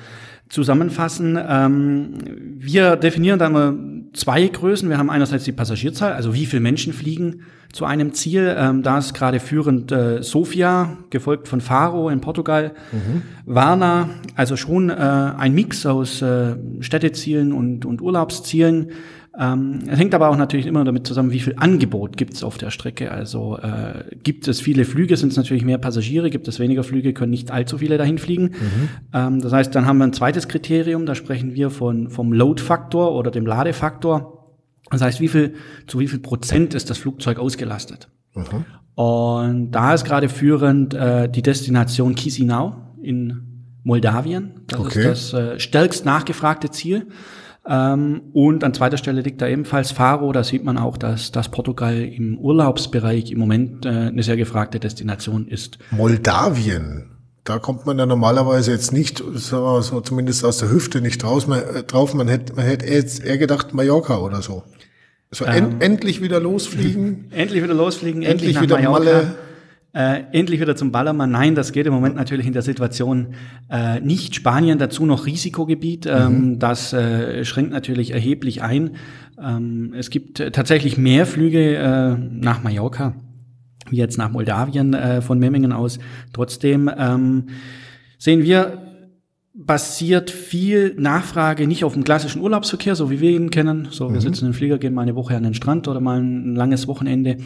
Speaker 4: zusammenfassen. Ähm, wir definieren da immer zwei Größen. Wir haben einerseits die Passagierzahl, also wie viele Menschen fliegen zu einem Ziel. Ähm, da ist gerade führend äh, Sofia, gefolgt von Faro in Portugal, mhm. Varna, also schon äh, ein Mix aus äh, Städtezielen und, und Urlaubszielen. Ähm, es hängt aber auch natürlich immer damit zusammen, wie viel Angebot gibt es auf der Strecke. Also äh, gibt es viele Flüge, sind es natürlich mehr Passagiere, gibt es weniger Flüge, können nicht allzu viele dahin fliegen. Mhm. Ähm, das heißt, dann haben wir ein zweites Kriterium, da sprechen wir von, vom Load-Faktor oder dem Ladefaktor. Das heißt, wie viel, zu wie viel Prozent ist das Flugzeug ausgelastet? Mhm. Und da ist gerade führend äh, die Destination Chisinau in Moldawien. Das okay. ist das äh, stärkst nachgefragte Ziel. Ähm, und an zweiter Stelle liegt da ebenfalls Faro. Da sieht man auch, dass, dass Portugal im Urlaubsbereich im Moment äh, eine sehr gefragte Destination ist.
Speaker 1: Moldawien. Da kommt man ja normalerweise jetzt nicht, sagen wir so, zumindest aus der Hüfte nicht draus, man, äh, drauf. Man hätte, man hätte jetzt eher gedacht Mallorca oder so. So ähm, en, endlich wieder losfliegen.
Speaker 4: endlich wieder losfliegen, endlich, endlich wieder Mallorca. Malle äh, endlich wieder zum Ballermann. Nein, das geht im Moment natürlich in der Situation äh, nicht. Spanien dazu noch Risikogebiet. Ähm, mhm. Das äh, schränkt natürlich erheblich ein. Ähm, es gibt tatsächlich mehr Flüge äh, nach Mallorca wie jetzt nach Moldawien äh, von Memmingen aus. Trotzdem ähm, sehen wir basiert viel Nachfrage nicht auf dem klassischen Urlaubsverkehr, so wie wir ihn kennen. So, wir mhm. sitzen im Flieger, gehen mal eine Woche an den Strand oder mal ein langes Wochenende,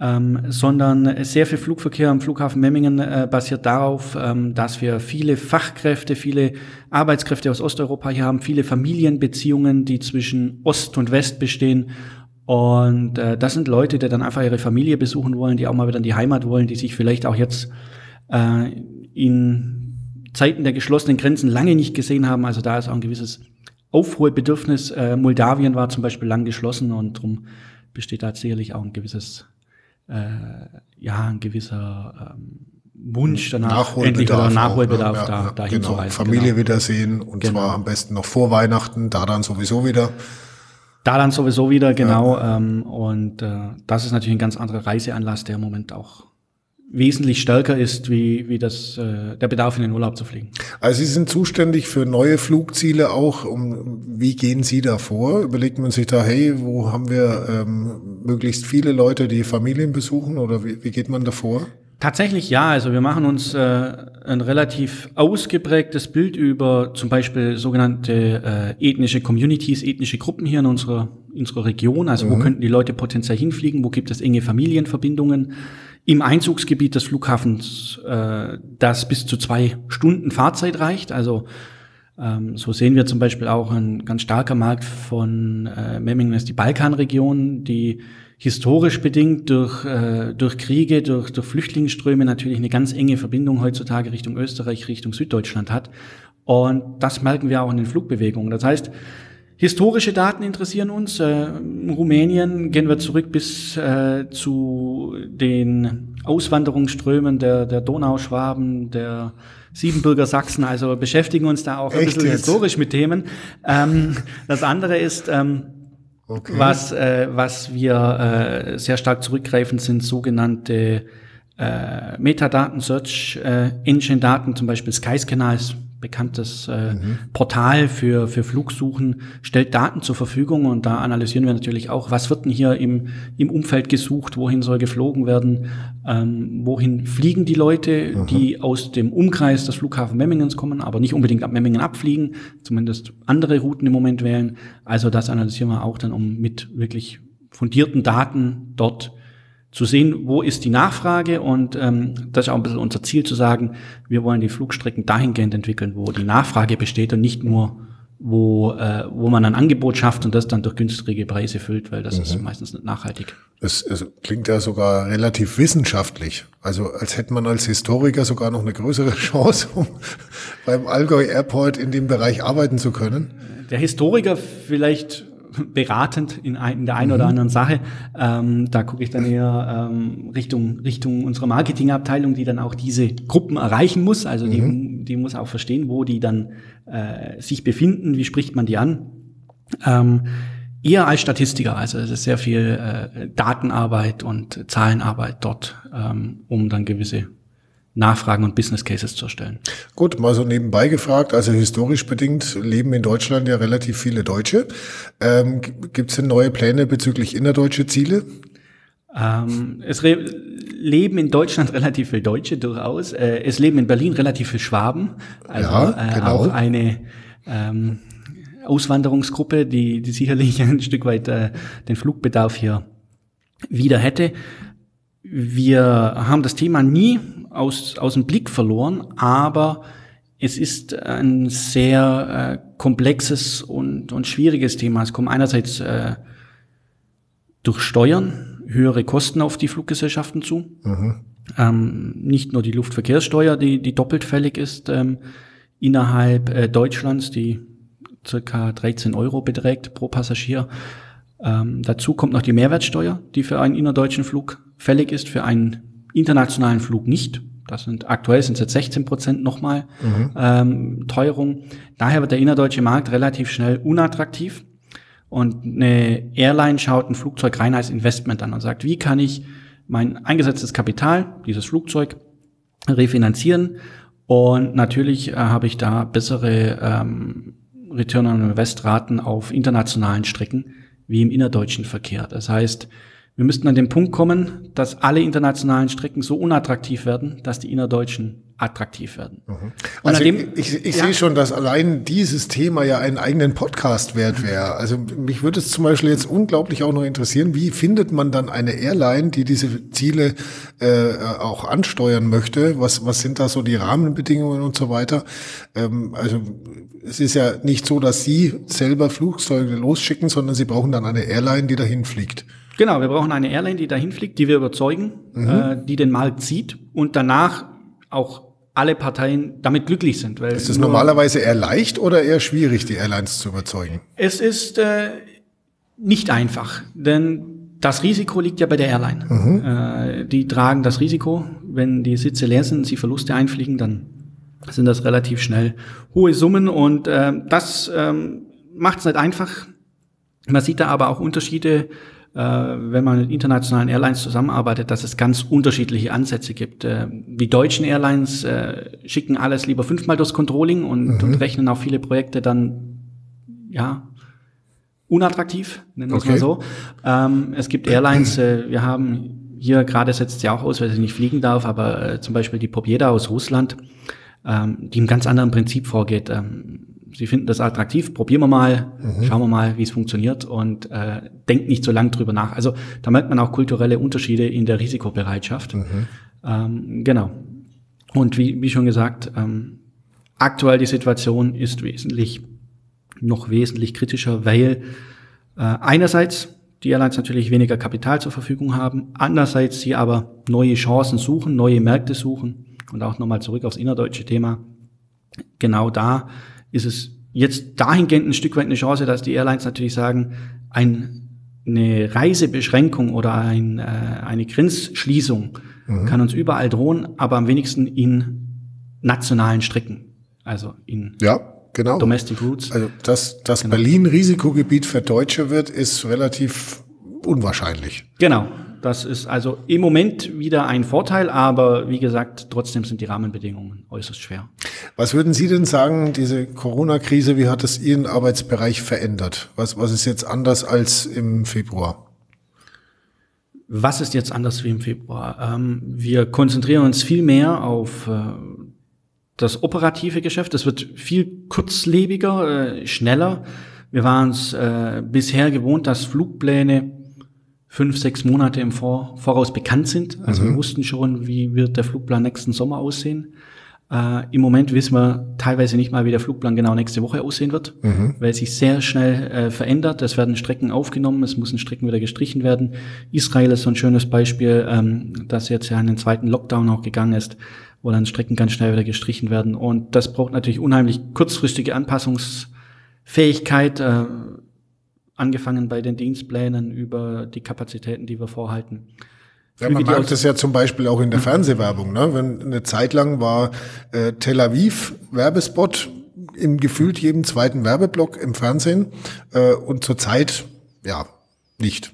Speaker 4: ähm, sondern sehr viel Flugverkehr am Flughafen Memmingen äh, basiert darauf, ähm, dass wir viele Fachkräfte, viele Arbeitskräfte aus Osteuropa hier haben, viele Familienbeziehungen, die zwischen Ost und West bestehen. Und äh, das sind Leute, die dann einfach ihre Familie besuchen wollen, die auch mal wieder in die Heimat wollen, die sich vielleicht auch jetzt äh, in Zeiten der geschlossenen Grenzen lange nicht gesehen haben. Also da ist auch ein gewisses Aufholbedürfnis. Äh, Moldawien war zum Beispiel lang geschlossen und darum besteht da sicherlich auch ein gewisses, äh, ja, ein gewisser ähm, Wunsch danach, endlich wieder Nachholbedarf auch, ne? ja, da, dahin
Speaker 1: genau.
Speaker 4: zu reisen.
Speaker 1: Familie genau. wiedersehen und genau. zwar am besten noch vor Weihnachten, da dann sowieso wieder.
Speaker 4: Da dann sowieso wieder, genau. Ja. Ähm, und äh, das ist natürlich ein ganz anderer Reiseanlass, der im Moment auch wesentlich stärker ist, wie, wie das, äh, der Bedarf in den Urlaub zu fliegen.
Speaker 1: Also Sie sind zuständig für neue Flugziele auch. Um, wie gehen Sie da vor? Überlegt man sich da, hey, wo haben wir ähm, möglichst viele Leute, die Familien besuchen oder wie, wie geht man da vor?
Speaker 4: Tatsächlich ja. Also wir machen uns äh, ein relativ ausgeprägtes Bild über zum Beispiel sogenannte äh, ethnische Communities, ethnische Gruppen hier in unserer, in unserer Region. Also mhm. wo könnten die Leute potenziell hinfliegen? Wo gibt es enge Familienverbindungen? Im Einzugsgebiet des Flughafens, äh, das bis zu zwei Stunden Fahrzeit reicht. Also ähm, so sehen wir zum Beispiel auch ein ganz starker Markt von äh, Memmingen ist die Balkanregion, die historisch bedingt durch, äh, durch Kriege, durch, durch Flüchtlingsströme natürlich eine ganz enge Verbindung heutzutage Richtung Österreich, Richtung Süddeutschland hat. Und das merken wir auch in den Flugbewegungen. Das heißt, historische Daten interessieren uns. Äh, in Rumänien gehen wir zurück bis äh, zu den Auswanderungsströmen der, der Donauschwaben, der Siebenbürger Sachsen. Also beschäftigen uns da auch Echt ein bisschen jetzt? historisch mit Themen. Ähm, das andere ist, ähm, Okay. Was, äh, was wir äh, sehr stark zurückgreifen, sind sogenannte äh, Metadaten, Search äh, Engine Daten, zum Beispiel Skyscanner ist bekanntes äh, mhm. Portal für, für Flugsuchen, stellt Daten zur Verfügung und da analysieren wir natürlich auch, was wird denn hier im, im Umfeld gesucht, wohin soll geflogen werden, ähm, wohin fliegen die Leute, mhm. die aus dem Umkreis des Flughafen Memmingens kommen, aber nicht unbedingt ab Memmingen abfliegen, zumindest andere Routen im Moment wählen. Also das analysieren wir auch dann, um mit wirklich fundierten Daten dort zu sehen, wo ist die Nachfrage und ähm, das ist auch ein bisschen unser Ziel zu sagen, wir wollen die Flugstrecken dahingehend entwickeln, wo die Nachfrage besteht und nicht nur wo, äh, wo man ein Angebot schafft und das dann durch günstige Preise füllt, weil das mhm. ist meistens nicht nachhaltig.
Speaker 1: Es, es klingt ja sogar relativ wissenschaftlich. Also als hätte man als Historiker sogar noch eine größere Chance, um beim Allgäu Airport in dem Bereich arbeiten zu können.
Speaker 4: Der Historiker vielleicht beratend in, ein, in der einen mhm. oder anderen Sache. Ähm, da gucke ich dann eher ähm, Richtung, Richtung unserer Marketingabteilung, die dann auch diese Gruppen erreichen muss. Also die, mhm. die muss auch verstehen, wo die dann äh, sich befinden, wie spricht man die an. Ähm, eher als Statistiker, also es ist sehr viel äh, Datenarbeit und Zahlenarbeit dort, ähm, um dann gewisse Nachfragen und Business Cases zu erstellen.
Speaker 1: Gut, mal so nebenbei gefragt, also historisch bedingt leben in Deutschland ja relativ viele Deutsche. Ähm, Gibt es denn neue Pläne bezüglich innerdeutsche Ziele?
Speaker 4: Ähm, es leben in Deutschland relativ viele Deutsche durchaus. Äh, es leben in Berlin relativ viele Schwaben. Also ja, äh, genau. auch eine ähm, Auswanderungsgruppe, die, die sicherlich ein Stück weit äh, den Flugbedarf hier wieder hätte. Wir haben das Thema nie aus, aus dem Blick verloren, aber es ist ein sehr äh, komplexes und, und schwieriges Thema. Es kommen einerseits äh, durch Steuern höhere Kosten auf die Fluggesellschaften zu. Mhm. Ähm, nicht nur die Luftverkehrssteuer, die, die doppelt fällig ist ähm, innerhalb äh, Deutschlands, die circa 13 Euro beträgt pro Passagier. Ähm, dazu kommt noch die Mehrwertsteuer, die für einen innerdeutschen Flug fällig ist, für einen internationalen Flug nicht. Das sind aktuell sind es jetzt 16 Prozent nochmal mhm. ähm, Teuerung. Daher wird der innerdeutsche Markt relativ schnell unattraktiv. Und eine Airline schaut ein Flugzeug rein als Investment an und sagt, wie kann ich mein eingesetztes Kapital, dieses Flugzeug, refinanzieren? Und natürlich äh, habe ich da bessere ähm, Return on Invest Raten auf internationalen Strecken wie im innerdeutschen Verkehr. Das heißt, wir müssten an den Punkt kommen, dass alle internationalen Strecken so unattraktiv werden, dass die innerdeutschen attraktiv werden.
Speaker 1: Mhm. Also dem, ich, ich ja. sehe schon, dass allein dieses Thema ja einen eigenen Podcast wert wäre. Also mich würde es zum Beispiel jetzt unglaublich auch noch interessieren, wie findet man dann eine Airline, die diese Ziele äh, auch ansteuern möchte? Was, was sind da so die Rahmenbedingungen und so weiter? Ähm, also es ist ja nicht so, dass Sie selber Flugzeuge losschicken, sondern Sie brauchen dann eine Airline, die dahin fliegt.
Speaker 4: Genau, wir brauchen eine Airline, die dahin fliegt, die wir überzeugen, mhm. äh, die den Markt sieht und danach auch alle Parteien damit glücklich sind.
Speaker 1: Weil ist es normalerweise eher leicht oder eher schwierig, die Airlines zu überzeugen?
Speaker 4: Es ist äh, nicht einfach, denn das Risiko liegt ja bei der Airline. Mhm. Äh, die tragen das Risiko. Wenn die Sitze leer sind sie Verluste einfliegen, dann sind das relativ schnell hohe Summen und äh, das ähm, macht es nicht einfach. Man sieht da aber auch Unterschiede, wenn man mit internationalen Airlines zusammenarbeitet, dass es ganz unterschiedliche Ansätze gibt. Äh, die deutschen Airlines äh, schicken alles lieber fünfmal durchs Controlling und, mhm. und rechnen auch viele Projekte dann ja unattraktiv, nennen wir es okay. mal so. Ähm, es gibt Airlines, äh, wir haben hier gerade setzt sie auch aus, weil sie nicht fliegen darf, aber äh, zum Beispiel die Pobjeda aus Russland, ähm, die im ganz anderen Prinzip vorgeht. Ähm, sie finden das attraktiv, probieren wir mal, mhm. schauen wir mal, wie es funktioniert und äh, denkt nicht so lang drüber nach. Also da merkt man auch kulturelle Unterschiede in der Risikobereitschaft. Mhm. Ähm, genau. Und wie, wie schon gesagt, ähm, aktuell die Situation ist wesentlich noch wesentlich kritischer, weil äh, einerseits die Airlines natürlich weniger Kapital zur Verfügung haben, andererseits sie aber neue Chancen suchen, neue Märkte suchen und auch nochmal zurück aufs innerdeutsche Thema. Genau da ist es jetzt dahingehend ein Stück weit eine Chance, dass die Airlines natürlich sagen, ein, eine Reisebeschränkung oder ein, äh, eine Grenzschließung mhm. kann uns überall drohen, aber am wenigsten in nationalen Strecken, also in
Speaker 1: ja genau.
Speaker 4: Domestic Routes.
Speaker 1: Also, dass, dass genau. Berlin Risikogebiet für Deutsche wird, ist relativ unwahrscheinlich.
Speaker 4: Genau. Das ist also im Moment wieder ein Vorteil, aber wie gesagt, trotzdem sind die Rahmenbedingungen äußerst schwer.
Speaker 1: Was würden Sie denn sagen, diese Corona-Krise, wie hat es Ihren Arbeitsbereich verändert? Was, was ist jetzt anders als im Februar?
Speaker 4: Was ist jetzt anders wie im Februar? Ähm, wir konzentrieren uns viel mehr auf äh, das operative Geschäft. Das wird viel kurzlebiger, äh, schneller. Wir waren es äh, bisher gewohnt, dass Flugpläne fünf, sechs Monate im Vor Voraus bekannt sind. Also mhm. wir wussten schon, wie wird der Flugplan nächsten Sommer aussehen. Äh, Im Moment wissen wir teilweise nicht mal, wie der Flugplan genau nächste Woche aussehen wird, mhm. weil sich sehr schnell äh, verändert. Es werden Strecken aufgenommen, es müssen Strecken wieder gestrichen werden. Israel ist so ein schönes Beispiel, ähm, das jetzt ja in den zweiten Lockdown auch gegangen ist wo dann Strecken ganz schnell wieder gestrichen werden. Und das braucht natürlich unheimlich kurzfristige Anpassungsfähigkeit, äh, angefangen bei den Dienstplänen über die Kapazitäten, die wir vorhalten.
Speaker 1: Ja, man merkt es ja zum Beispiel auch in der Fernsehwerbung. Ne? Wenn eine Zeit lang war äh, Tel Aviv Werbespot im gefühlt jedem zweiten Werbeblock im Fernsehen äh, und zurzeit ja nicht.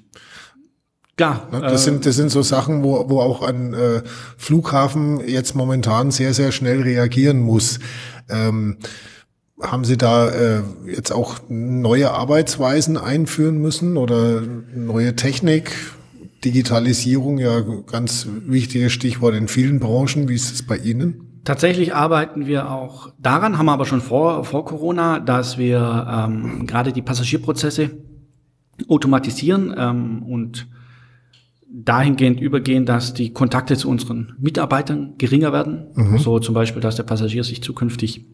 Speaker 1: Klar. Ne, das, äh, sind, das sind so Sachen, wo, wo auch ein äh, Flughafen jetzt momentan sehr, sehr schnell reagieren muss. Ähm, haben Sie da äh, jetzt auch neue Arbeitsweisen einführen müssen oder neue Technik? Digitalisierung, ja, ganz wichtiges Stichwort in vielen Branchen. Wie ist es bei Ihnen?
Speaker 4: Tatsächlich arbeiten wir auch daran, haben wir aber schon vor, vor Corona, dass wir ähm, gerade die Passagierprozesse automatisieren ähm, und dahingehend übergehen, dass die Kontakte zu unseren Mitarbeitern geringer werden. Mhm. So zum Beispiel, dass der Passagier sich zukünftig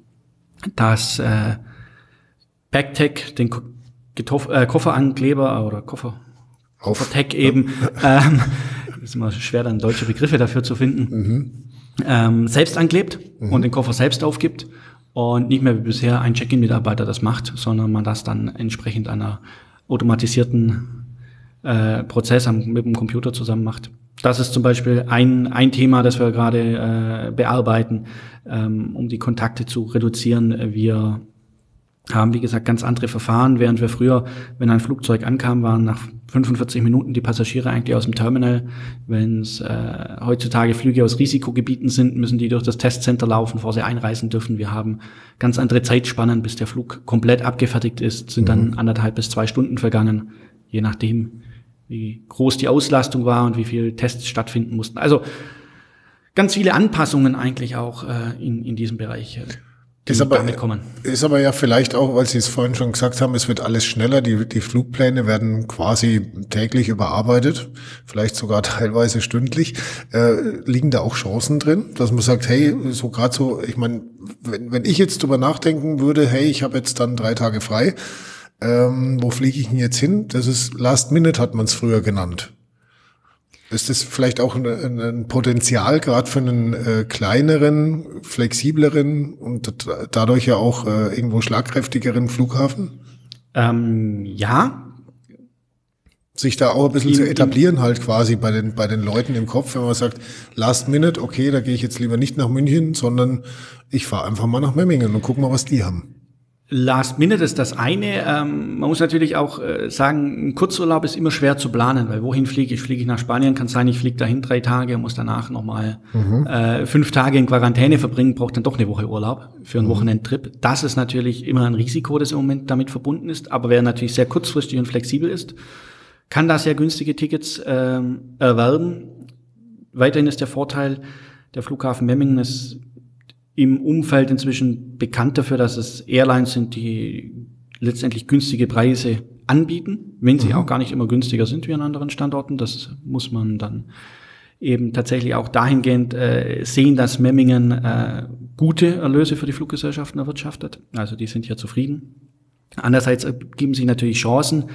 Speaker 4: das äh, Backtag, den Ko äh, Kofferankleber oder Koffer, Koffertag eben, ähm, ist immer schwer, dann deutsche Begriffe dafür zu finden, mhm. ähm, selbst anklebt mhm. und den Koffer selbst aufgibt und nicht mehr wie bisher ein Check-in-Mitarbeiter das macht, sondern man das dann entsprechend einer automatisierten äh, Prozess am, mit dem Computer zusammen macht. Das ist zum Beispiel ein, ein Thema, das wir gerade äh, bearbeiten, ähm, um die Kontakte zu reduzieren. Wir haben, wie gesagt, ganz andere Verfahren, während wir früher, wenn ein Flugzeug ankam, waren nach 45 Minuten die Passagiere eigentlich aus dem Terminal. Wenn es äh, heutzutage Flüge aus Risikogebieten sind, müssen die durch das Testcenter laufen, bevor sie einreisen dürfen. Wir haben ganz andere Zeitspannen, bis der Flug komplett abgefertigt ist, sind mhm. dann anderthalb bis zwei Stunden vergangen, je nachdem, wie groß die Auslastung war und wie viele Tests stattfinden mussten. Also ganz viele Anpassungen eigentlich auch äh, in, in diesem Bereich. Äh,
Speaker 1: ist aber, ist aber ja vielleicht auch, weil Sie es vorhin schon gesagt haben, es wird alles schneller, die, die Flugpläne werden quasi täglich überarbeitet, vielleicht sogar teilweise stündlich. Äh, liegen da auch Chancen drin, dass man sagt, hey, so gerade so, ich meine, wenn, wenn ich jetzt drüber nachdenken würde, hey, ich habe jetzt dann drei Tage frei, ähm, wo fliege ich denn jetzt hin? Das ist Last Minute, hat man es früher genannt. Ist das vielleicht auch ein, ein Potenzial gerade für einen äh, kleineren, flexibleren und dadurch ja auch äh, irgendwo schlagkräftigeren Flughafen?
Speaker 4: Ähm, ja,
Speaker 1: sich da auch ein bisschen zu etablieren halt quasi bei den, bei den Leuten im Kopf, wenn man sagt, last minute, okay, da gehe ich jetzt lieber nicht nach München, sondern ich fahre einfach mal nach Memmingen und guck mal, was die haben.
Speaker 4: Last Minute ist das eine. Ähm, man muss natürlich auch äh, sagen, ein Kurzurlaub ist immer schwer zu planen, weil wohin fliege ich? Fliege ich nach Spanien? Kann sein, ich fliege dahin drei Tage, muss danach nochmal mhm. äh, fünf Tage in Quarantäne verbringen, braucht dann doch eine Woche Urlaub für einen mhm. Wochenendtrip. Das ist natürlich immer ein Risiko, das im Moment damit verbunden ist. Aber wer natürlich sehr kurzfristig und flexibel ist, kann da sehr günstige Tickets ähm, erwerben. Weiterhin ist der Vorteil, der Flughafen Memmingen ist im Umfeld inzwischen bekannt dafür, dass es Airlines sind, die letztendlich günstige Preise anbieten, wenn sie mhm. auch gar nicht immer günstiger sind wie an anderen Standorten. Das muss man dann eben tatsächlich auch dahingehend äh, sehen, dass Memmingen äh, gute Erlöse für die Fluggesellschaften erwirtschaftet. Also die sind hier zufrieden. Andererseits geben sich natürlich Chancen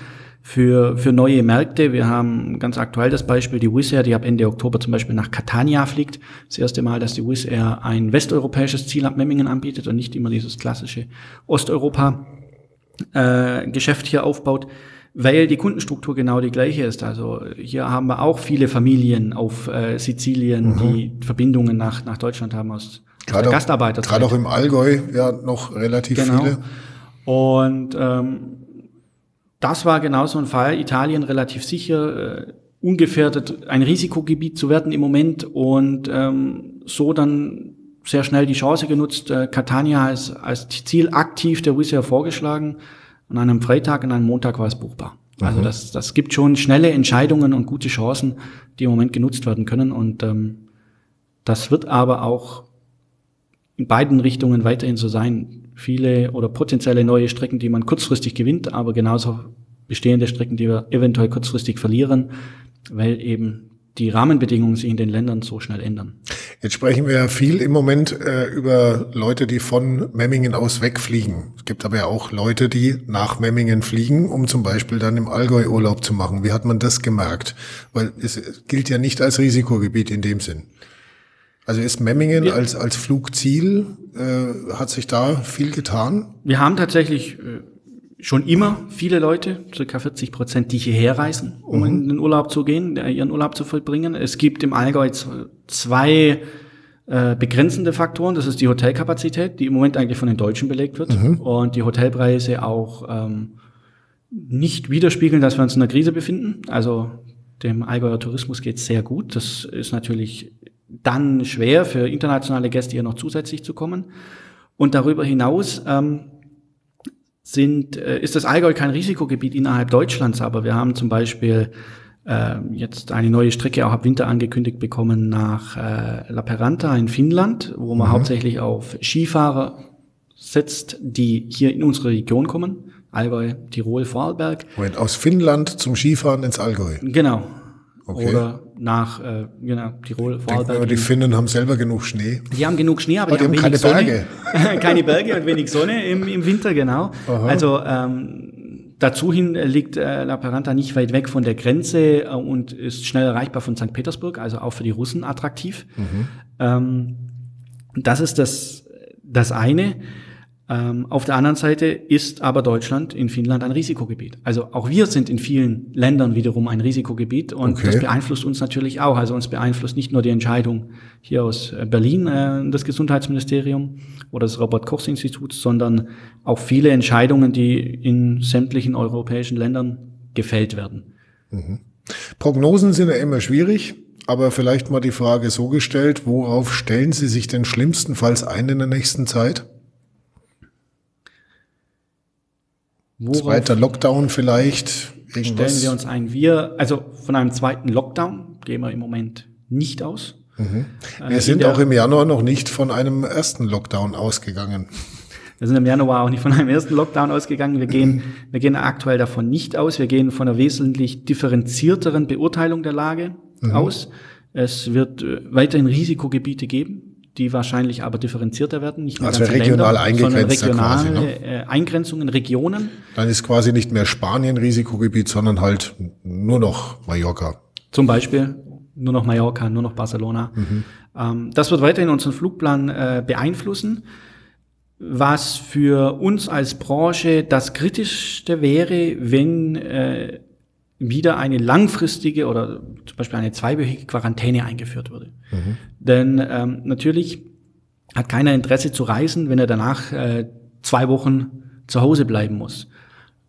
Speaker 4: für, für neue Märkte. Wir haben ganz aktuell das Beispiel die Wizz Air, die ab Ende Oktober zum Beispiel nach Catania fliegt. Das erste Mal, dass die Wizz Air ein westeuropäisches Ziel ab Memmingen anbietet und nicht immer dieses klassische Osteuropa-Geschäft äh, hier aufbaut, weil die Kundenstruktur genau die gleiche ist. Also hier haben wir auch viele Familien auf äh, Sizilien, mhm. die Verbindungen nach, nach Deutschland haben aus,
Speaker 1: aus Gastarbeiter. Gerade auch im Allgäu ja noch relativ genau. viele.
Speaker 4: Und ähm, das war genau so ein Fall. Italien relativ sicher, äh, ungefährdet ein Risikogebiet zu werden im Moment und ähm, so dann sehr schnell die Chance genutzt. Äh, Catania als, als Ziel aktiv der Wizz Air vorgeschlagen. An einem Freitag, an einem Montag war es buchbar. Also mhm. das, das gibt schon schnelle Entscheidungen und gute Chancen, die im Moment genutzt werden können. Und ähm, das wird aber auch in beiden Richtungen weiterhin so sein viele oder potenzielle neue Strecken, die man kurzfristig gewinnt, aber genauso bestehende Strecken, die wir eventuell kurzfristig verlieren, weil eben die Rahmenbedingungen sich in den Ländern so schnell ändern.
Speaker 1: Jetzt sprechen wir ja viel im Moment äh, über Leute, die von Memmingen aus wegfliegen. Es gibt aber ja auch Leute, die nach Memmingen fliegen, um zum Beispiel dann im Allgäu Urlaub zu machen. Wie hat man das gemerkt? Weil es gilt ja nicht als Risikogebiet in dem Sinn. Also ist Memmingen wir, als, als Flugziel, äh, hat sich da viel getan?
Speaker 4: Wir haben tatsächlich äh, schon immer viele Leute, circa 40 Prozent, die hierher reisen, um mhm. in den Urlaub zu gehen, ihren Urlaub zu vollbringen. Es gibt im Allgäu zwei äh, begrenzende Faktoren. Das ist die Hotelkapazität, die im Moment eigentlich von den Deutschen belegt wird mhm. und die Hotelpreise auch ähm, nicht widerspiegeln, dass wir uns in einer Krise befinden. Also dem Allgäuer Tourismus geht sehr gut. Das ist natürlich dann schwer für internationale Gäste hier noch zusätzlich zu kommen. Und darüber hinaus ähm, sind, äh, ist das Allgäu kein Risikogebiet innerhalb Deutschlands, aber wir haben zum Beispiel äh, jetzt eine neue Strecke auch ab Winter angekündigt bekommen nach äh, La Peranta in Finnland, wo man mhm. hauptsächlich auf Skifahrer setzt, die hier in unsere Region kommen. Allgäu, Tirol, Vorarlberg.
Speaker 1: Moment, aus Finnland zum Skifahren ins Allgäu.
Speaker 4: Genau. Okay. Oder nach äh, genau, Tirol,
Speaker 1: Vorarlberg. Aber die Finnen haben selber genug Schnee.
Speaker 4: Die haben genug Schnee, aber, aber die, haben, keine Berge. keine Berge und wenig Sonne im, im Winter, genau. Aha. Also ähm, dazu hin liegt äh, La Peranta nicht weit weg von der Grenze äh, und ist schnell erreichbar von St. Petersburg, also auch für die Russen attraktiv. Mhm. Ähm, das ist das, das eine. Ähm, auf der anderen Seite ist aber Deutschland in Finnland ein Risikogebiet. Also auch wir sind in vielen Ländern wiederum ein Risikogebiet und okay. das beeinflusst uns natürlich auch. Also uns beeinflusst nicht nur die Entscheidung hier aus äh, Berlin, äh, das Gesundheitsministerium oder das Robert-Koch-Institut, sondern auch viele Entscheidungen, die in sämtlichen europäischen Ländern gefällt werden.
Speaker 1: Mhm. Prognosen sind ja immer schwierig. Aber vielleicht mal die Frage so gestellt, worauf stellen Sie sich denn schlimmstenfalls ein in der nächsten Zeit? Worauf Zweiter Lockdown vielleicht.
Speaker 4: Irgendwas? Stellen wir uns ein. Wir, also von einem zweiten Lockdown gehen wir im Moment nicht aus.
Speaker 1: Mhm. Äh, wir äh, sind auch im Januar noch nicht von einem ersten Lockdown ausgegangen.
Speaker 4: Wir sind im Januar auch nicht von einem ersten Lockdown ausgegangen. Wir gehen, wir gehen aktuell davon nicht aus. Wir gehen von einer wesentlich differenzierteren Beurteilung der Lage mhm. aus. Es wird äh, weiterhin Risikogebiete geben die wahrscheinlich aber differenzierter werden, nicht mehr
Speaker 1: also regional Länder, eingegrenzt
Speaker 4: regionale quasi, ne? Äh, Eingrenzungen, Regionen.
Speaker 1: Dann ist quasi nicht mehr Spanien Risikogebiet, sondern halt nur noch Mallorca.
Speaker 4: Zum Beispiel nur noch Mallorca, nur noch Barcelona. Mhm. Ähm, das wird weiterhin unseren Flugplan äh, beeinflussen. Was für uns als Branche das Kritischste wäre, wenn äh, wieder eine langfristige oder zum Beispiel eine zweiwöchige Quarantäne eingeführt würde. Mhm. Denn ähm, natürlich hat keiner Interesse zu reisen, wenn er danach äh, zwei Wochen zu Hause bleiben muss.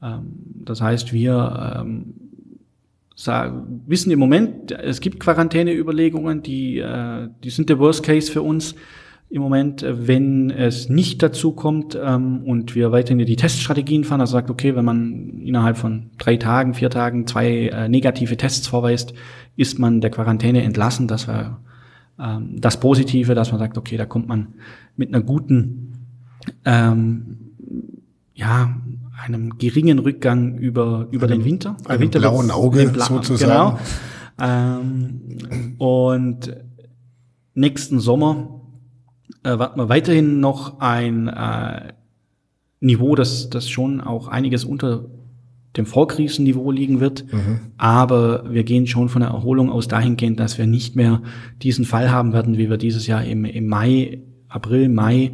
Speaker 4: Ähm, das heißt, wir ähm, sagen, wissen im Moment, es gibt Quarantäneüberlegungen, die, äh, die sind der Worst Case für uns im Moment, äh, wenn es nicht dazu kommt ähm, und wir weiterhin die Teststrategien fahren, also sagt, okay, wenn man innerhalb von drei Tagen, vier Tagen zwei äh, negative Tests vorweist, ist man der Quarantäne entlassen. Das war ähm, das Positive, dass man sagt, okay, da kommt man mit einer guten, ähm, ja, einem geringen Rückgang über, über den Winter.
Speaker 1: Der Winter blauen Auge Bla sozusagen.
Speaker 4: Genau. Ähm, und nächsten Sommer erwarten wir weiterhin noch ein äh, Niveau, das, das schon auch einiges unter dem Vorkrisenniveau liegen wird. Mhm. Aber wir gehen schon von der Erholung aus dahingehend, dass wir nicht mehr diesen Fall haben werden, wie wir dieses Jahr im, im Mai, April, Mai,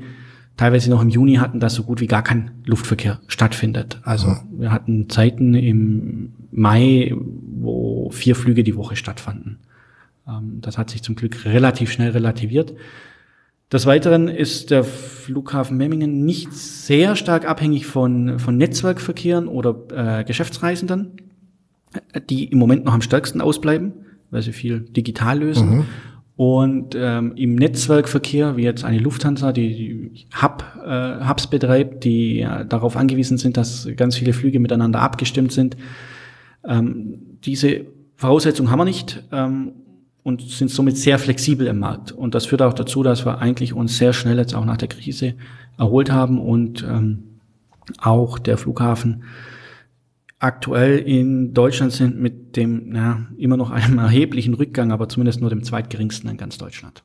Speaker 4: teilweise noch im Juni hatten, dass so gut wie gar kein Luftverkehr stattfindet. Also mhm. wir hatten Zeiten im Mai, wo vier Flüge die Woche stattfanden. Ähm, das hat sich zum Glück relativ schnell relativiert. Des Weiteren ist der Flughafen Memmingen nicht sehr stark abhängig von, von Netzwerkverkehren oder äh, Geschäftsreisenden, die im Moment noch am stärksten ausbleiben, weil sie viel digital lösen. Mhm. Und ähm, im Netzwerkverkehr, wie jetzt eine Lufthansa, die, die Hub, äh, Hubs betreibt, die äh, darauf angewiesen sind, dass ganz viele Flüge miteinander abgestimmt sind, ähm, diese Voraussetzung haben wir nicht. Ähm, und sind somit sehr flexibel im Markt. Und das führt auch dazu, dass wir eigentlich uns sehr schnell jetzt auch nach der Krise erholt haben und ähm, auch der Flughafen aktuell in Deutschland sind mit dem, ja, immer noch einem erheblichen Rückgang, aber zumindest nur dem zweitgeringsten in ganz Deutschland.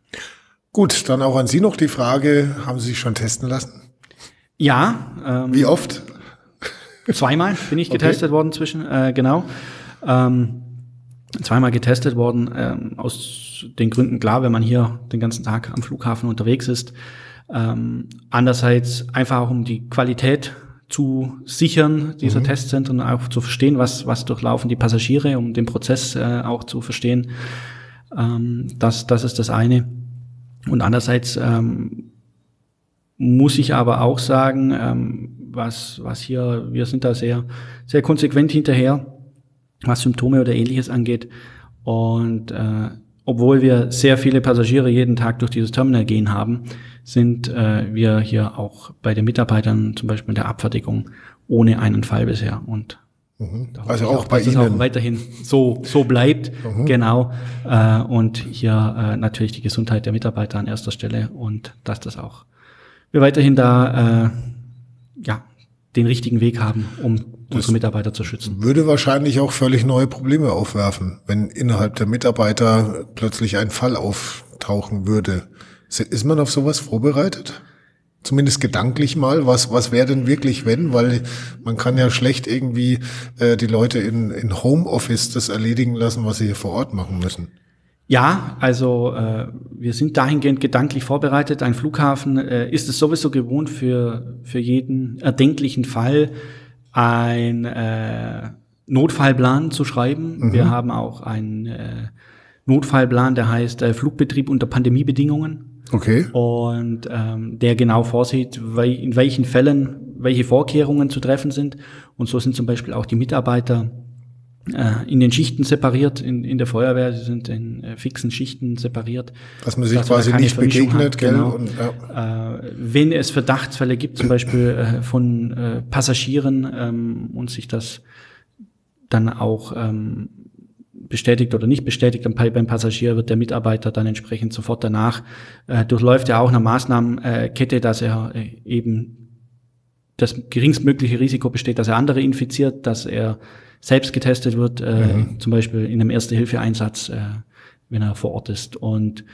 Speaker 1: Gut, dann auch an Sie noch die Frage, haben Sie sich schon testen lassen?
Speaker 4: Ja.
Speaker 1: Ähm, Wie oft?
Speaker 4: Zweimal bin ich getestet okay. worden zwischen, äh, genau. Ähm, zweimal getestet worden, ähm, aus den Gründen klar, wenn man hier den ganzen Tag am Flughafen unterwegs ist. Ähm, andererseits einfach auch um die Qualität zu sichern dieser mhm. Testzentren, auch zu verstehen, was, was durchlaufen die Passagiere, um den Prozess äh, auch zu verstehen. Ähm, das, das ist das eine. Und andererseits ähm, muss ich aber auch sagen, ähm, was, was hier, wir sind da sehr, sehr konsequent hinterher was Symptome oder ähnliches angeht. Und äh, obwohl wir sehr viele Passagiere jeden Tag durch dieses Terminal gehen haben, sind äh, wir hier auch bei den Mitarbeitern zum Beispiel in der Abfertigung ohne einen Fall bisher. Und
Speaker 1: mhm. also auch, auch bei Ihnen
Speaker 4: auch weiterhin so so bleibt, mhm. genau. Äh, und hier äh, natürlich die Gesundheit der Mitarbeiter an erster Stelle und dass das auch wir weiterhin da äh, ja den richtigen Weg haben, um unsere Mitarbeiter zu schützen.
Speaker 1: Würde wahrscheinlich auch völlig neue Probleme aufwerfen, wenn innerhalb der Mitarbeiter plötzlich ein Fall auftauchen würde. Ist man auf sowas vorbereitet? Zumindest gedanklich mal, was, was wäre denn wirklich, wenn? Weil man kann ja schlecht irgendwie äh, die Leute in, in Homeoffice das erledigen lassen, was sie hier vor Ort machen müssen.
Speaker 4: Ja, also äh, wir sind dahingehend gedanklich vorbereitet. Ein Flughafen äh, ist es sowieso gewohnt, für, für jeden erdenklichen Fall ein äh, Notfallplan zu schreiben. Mhm. Wir haben auch einen äh, Notfallplan, der heißt äh, Flugbetrieb unter Pandemiebedingungen.
Speaker 1: Okay.
Speaker 4: Und ähm, der genau vorsieht, in welchen Fällen welche Vorkehrungen zu treffen sind. Und so sind zum Beispiel auch die Mitarbeiter in den Schichten separiert, in, in der Feuerwehr, sie sind in äh, fixen Schichten separiert.
Speaker 1: Dass man sich dass quasi nicht begegnet,
Speaker 4: hat, gell? Genau. Und, ja. äh, wenn es Verdachtsfälle gibt, zum Beispiel äh, von äh, Passagieren ähm, und sich das dann auch ähm, bestätigt oder nicht bestätigt beim Passagier, wird der Mitarbeiter dann entsprechend sofort danach äh, durchläuft er auch eine Maßnahmenkette, dass er äh, eben das geringstmögliche Risiko besteht, dass er andere infiziert, dass er selbst getestet wird, äh, mhm. zum Beispiel in einem Erste-Hilfe-Einsatz, äh, wenn er vor Ort ist. Und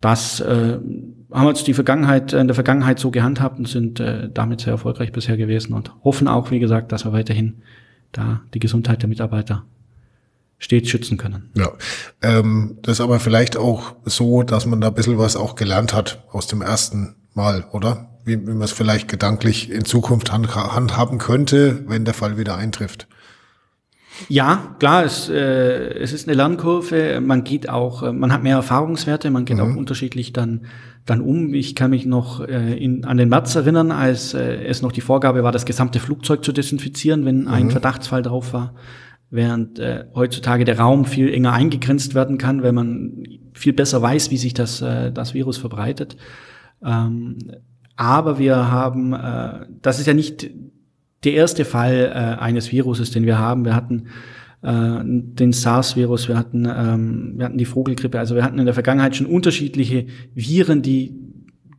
Speaker 4: das äh, haben wir uns die Vergangenheit, in der Vergangenheit so gehandhabt und sind äh, damit sehr erfolgreich bisher gewesen und hoffen auch, wie gesagt, dass wir weiterhin da die Gesundheit der Mitarbeiter stets schützen können.
Speaker 1: Ja, ähm, das ist aber vielleicht auch so, dass man da ein bisschen was auch gelernt hat aus dem ersten Mal, oder? Wie, wie man es vielleicht gedanklich in Zukunft handhaben könnte, wenn der Fall wieder eintrifft.
Speaker 4: Ja, klar, es, äh, es ist eine Lernkurve. Man geht auch, äh, man hat mehr Erfahrungswerte, man geht mhm. auch unterschiedlich dann, dann um. Ich kann mich noch äh, in, an den März erinnern, als äh, es noch die Vorgabe war, das gesamte Flugzeug zu desinfizieren, wenn mhm. ein Verdachtsfall drauf war. Während äh, heutzutage der Raum viel enger eingegrenzt werden kann, weil man viel besser weiß, wie sich das, äh, das Virus verbreitet. Ähm, aber wir haben, äh, das ist ja nicht der erste Fall äh, eines Viruses, den wir haben. Wir hatten äh, den SARS-Virus, wir hatten, ähm, wir hatten die Vogelgrippe. Also wir hatten in der Vergangenheit schon unterschiedliche Viren, die,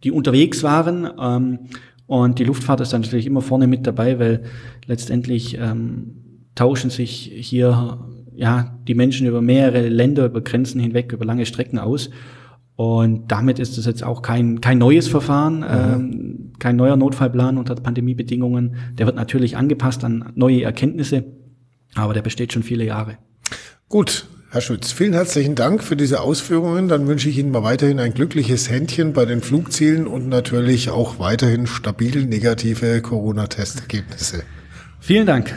Speaker 4: die unterwegs waren. Ähm, und die Luftfahrt ist dann natürlich immer vorne mit dabei, weil letztendlich ähm, tauschen sich hier ja die Menschen über mehrere Länder, über Grenzen hinweg, über lange Strecken aus. Und damit ist es jetzt auch kein, kein neues Verfahren, mhm. ähm, kein neuer Notfallplan unter Pandemiebedingungen. Der wird natürlich angepasst an neue Erkenntnisse, aber der besteht schon viele Jahre.
Speaker 1: Gut, Herr Schütz, vielen herzlichen Dank für diese Ausführungen. Dann wünsche ich Ihnen mal weiterhin ein glückliches Händchen bei den Flugzielen und natürlich auch weiterhin stabil negative Corona-Testergebnisse.
Speaker 4: Vielen Dank.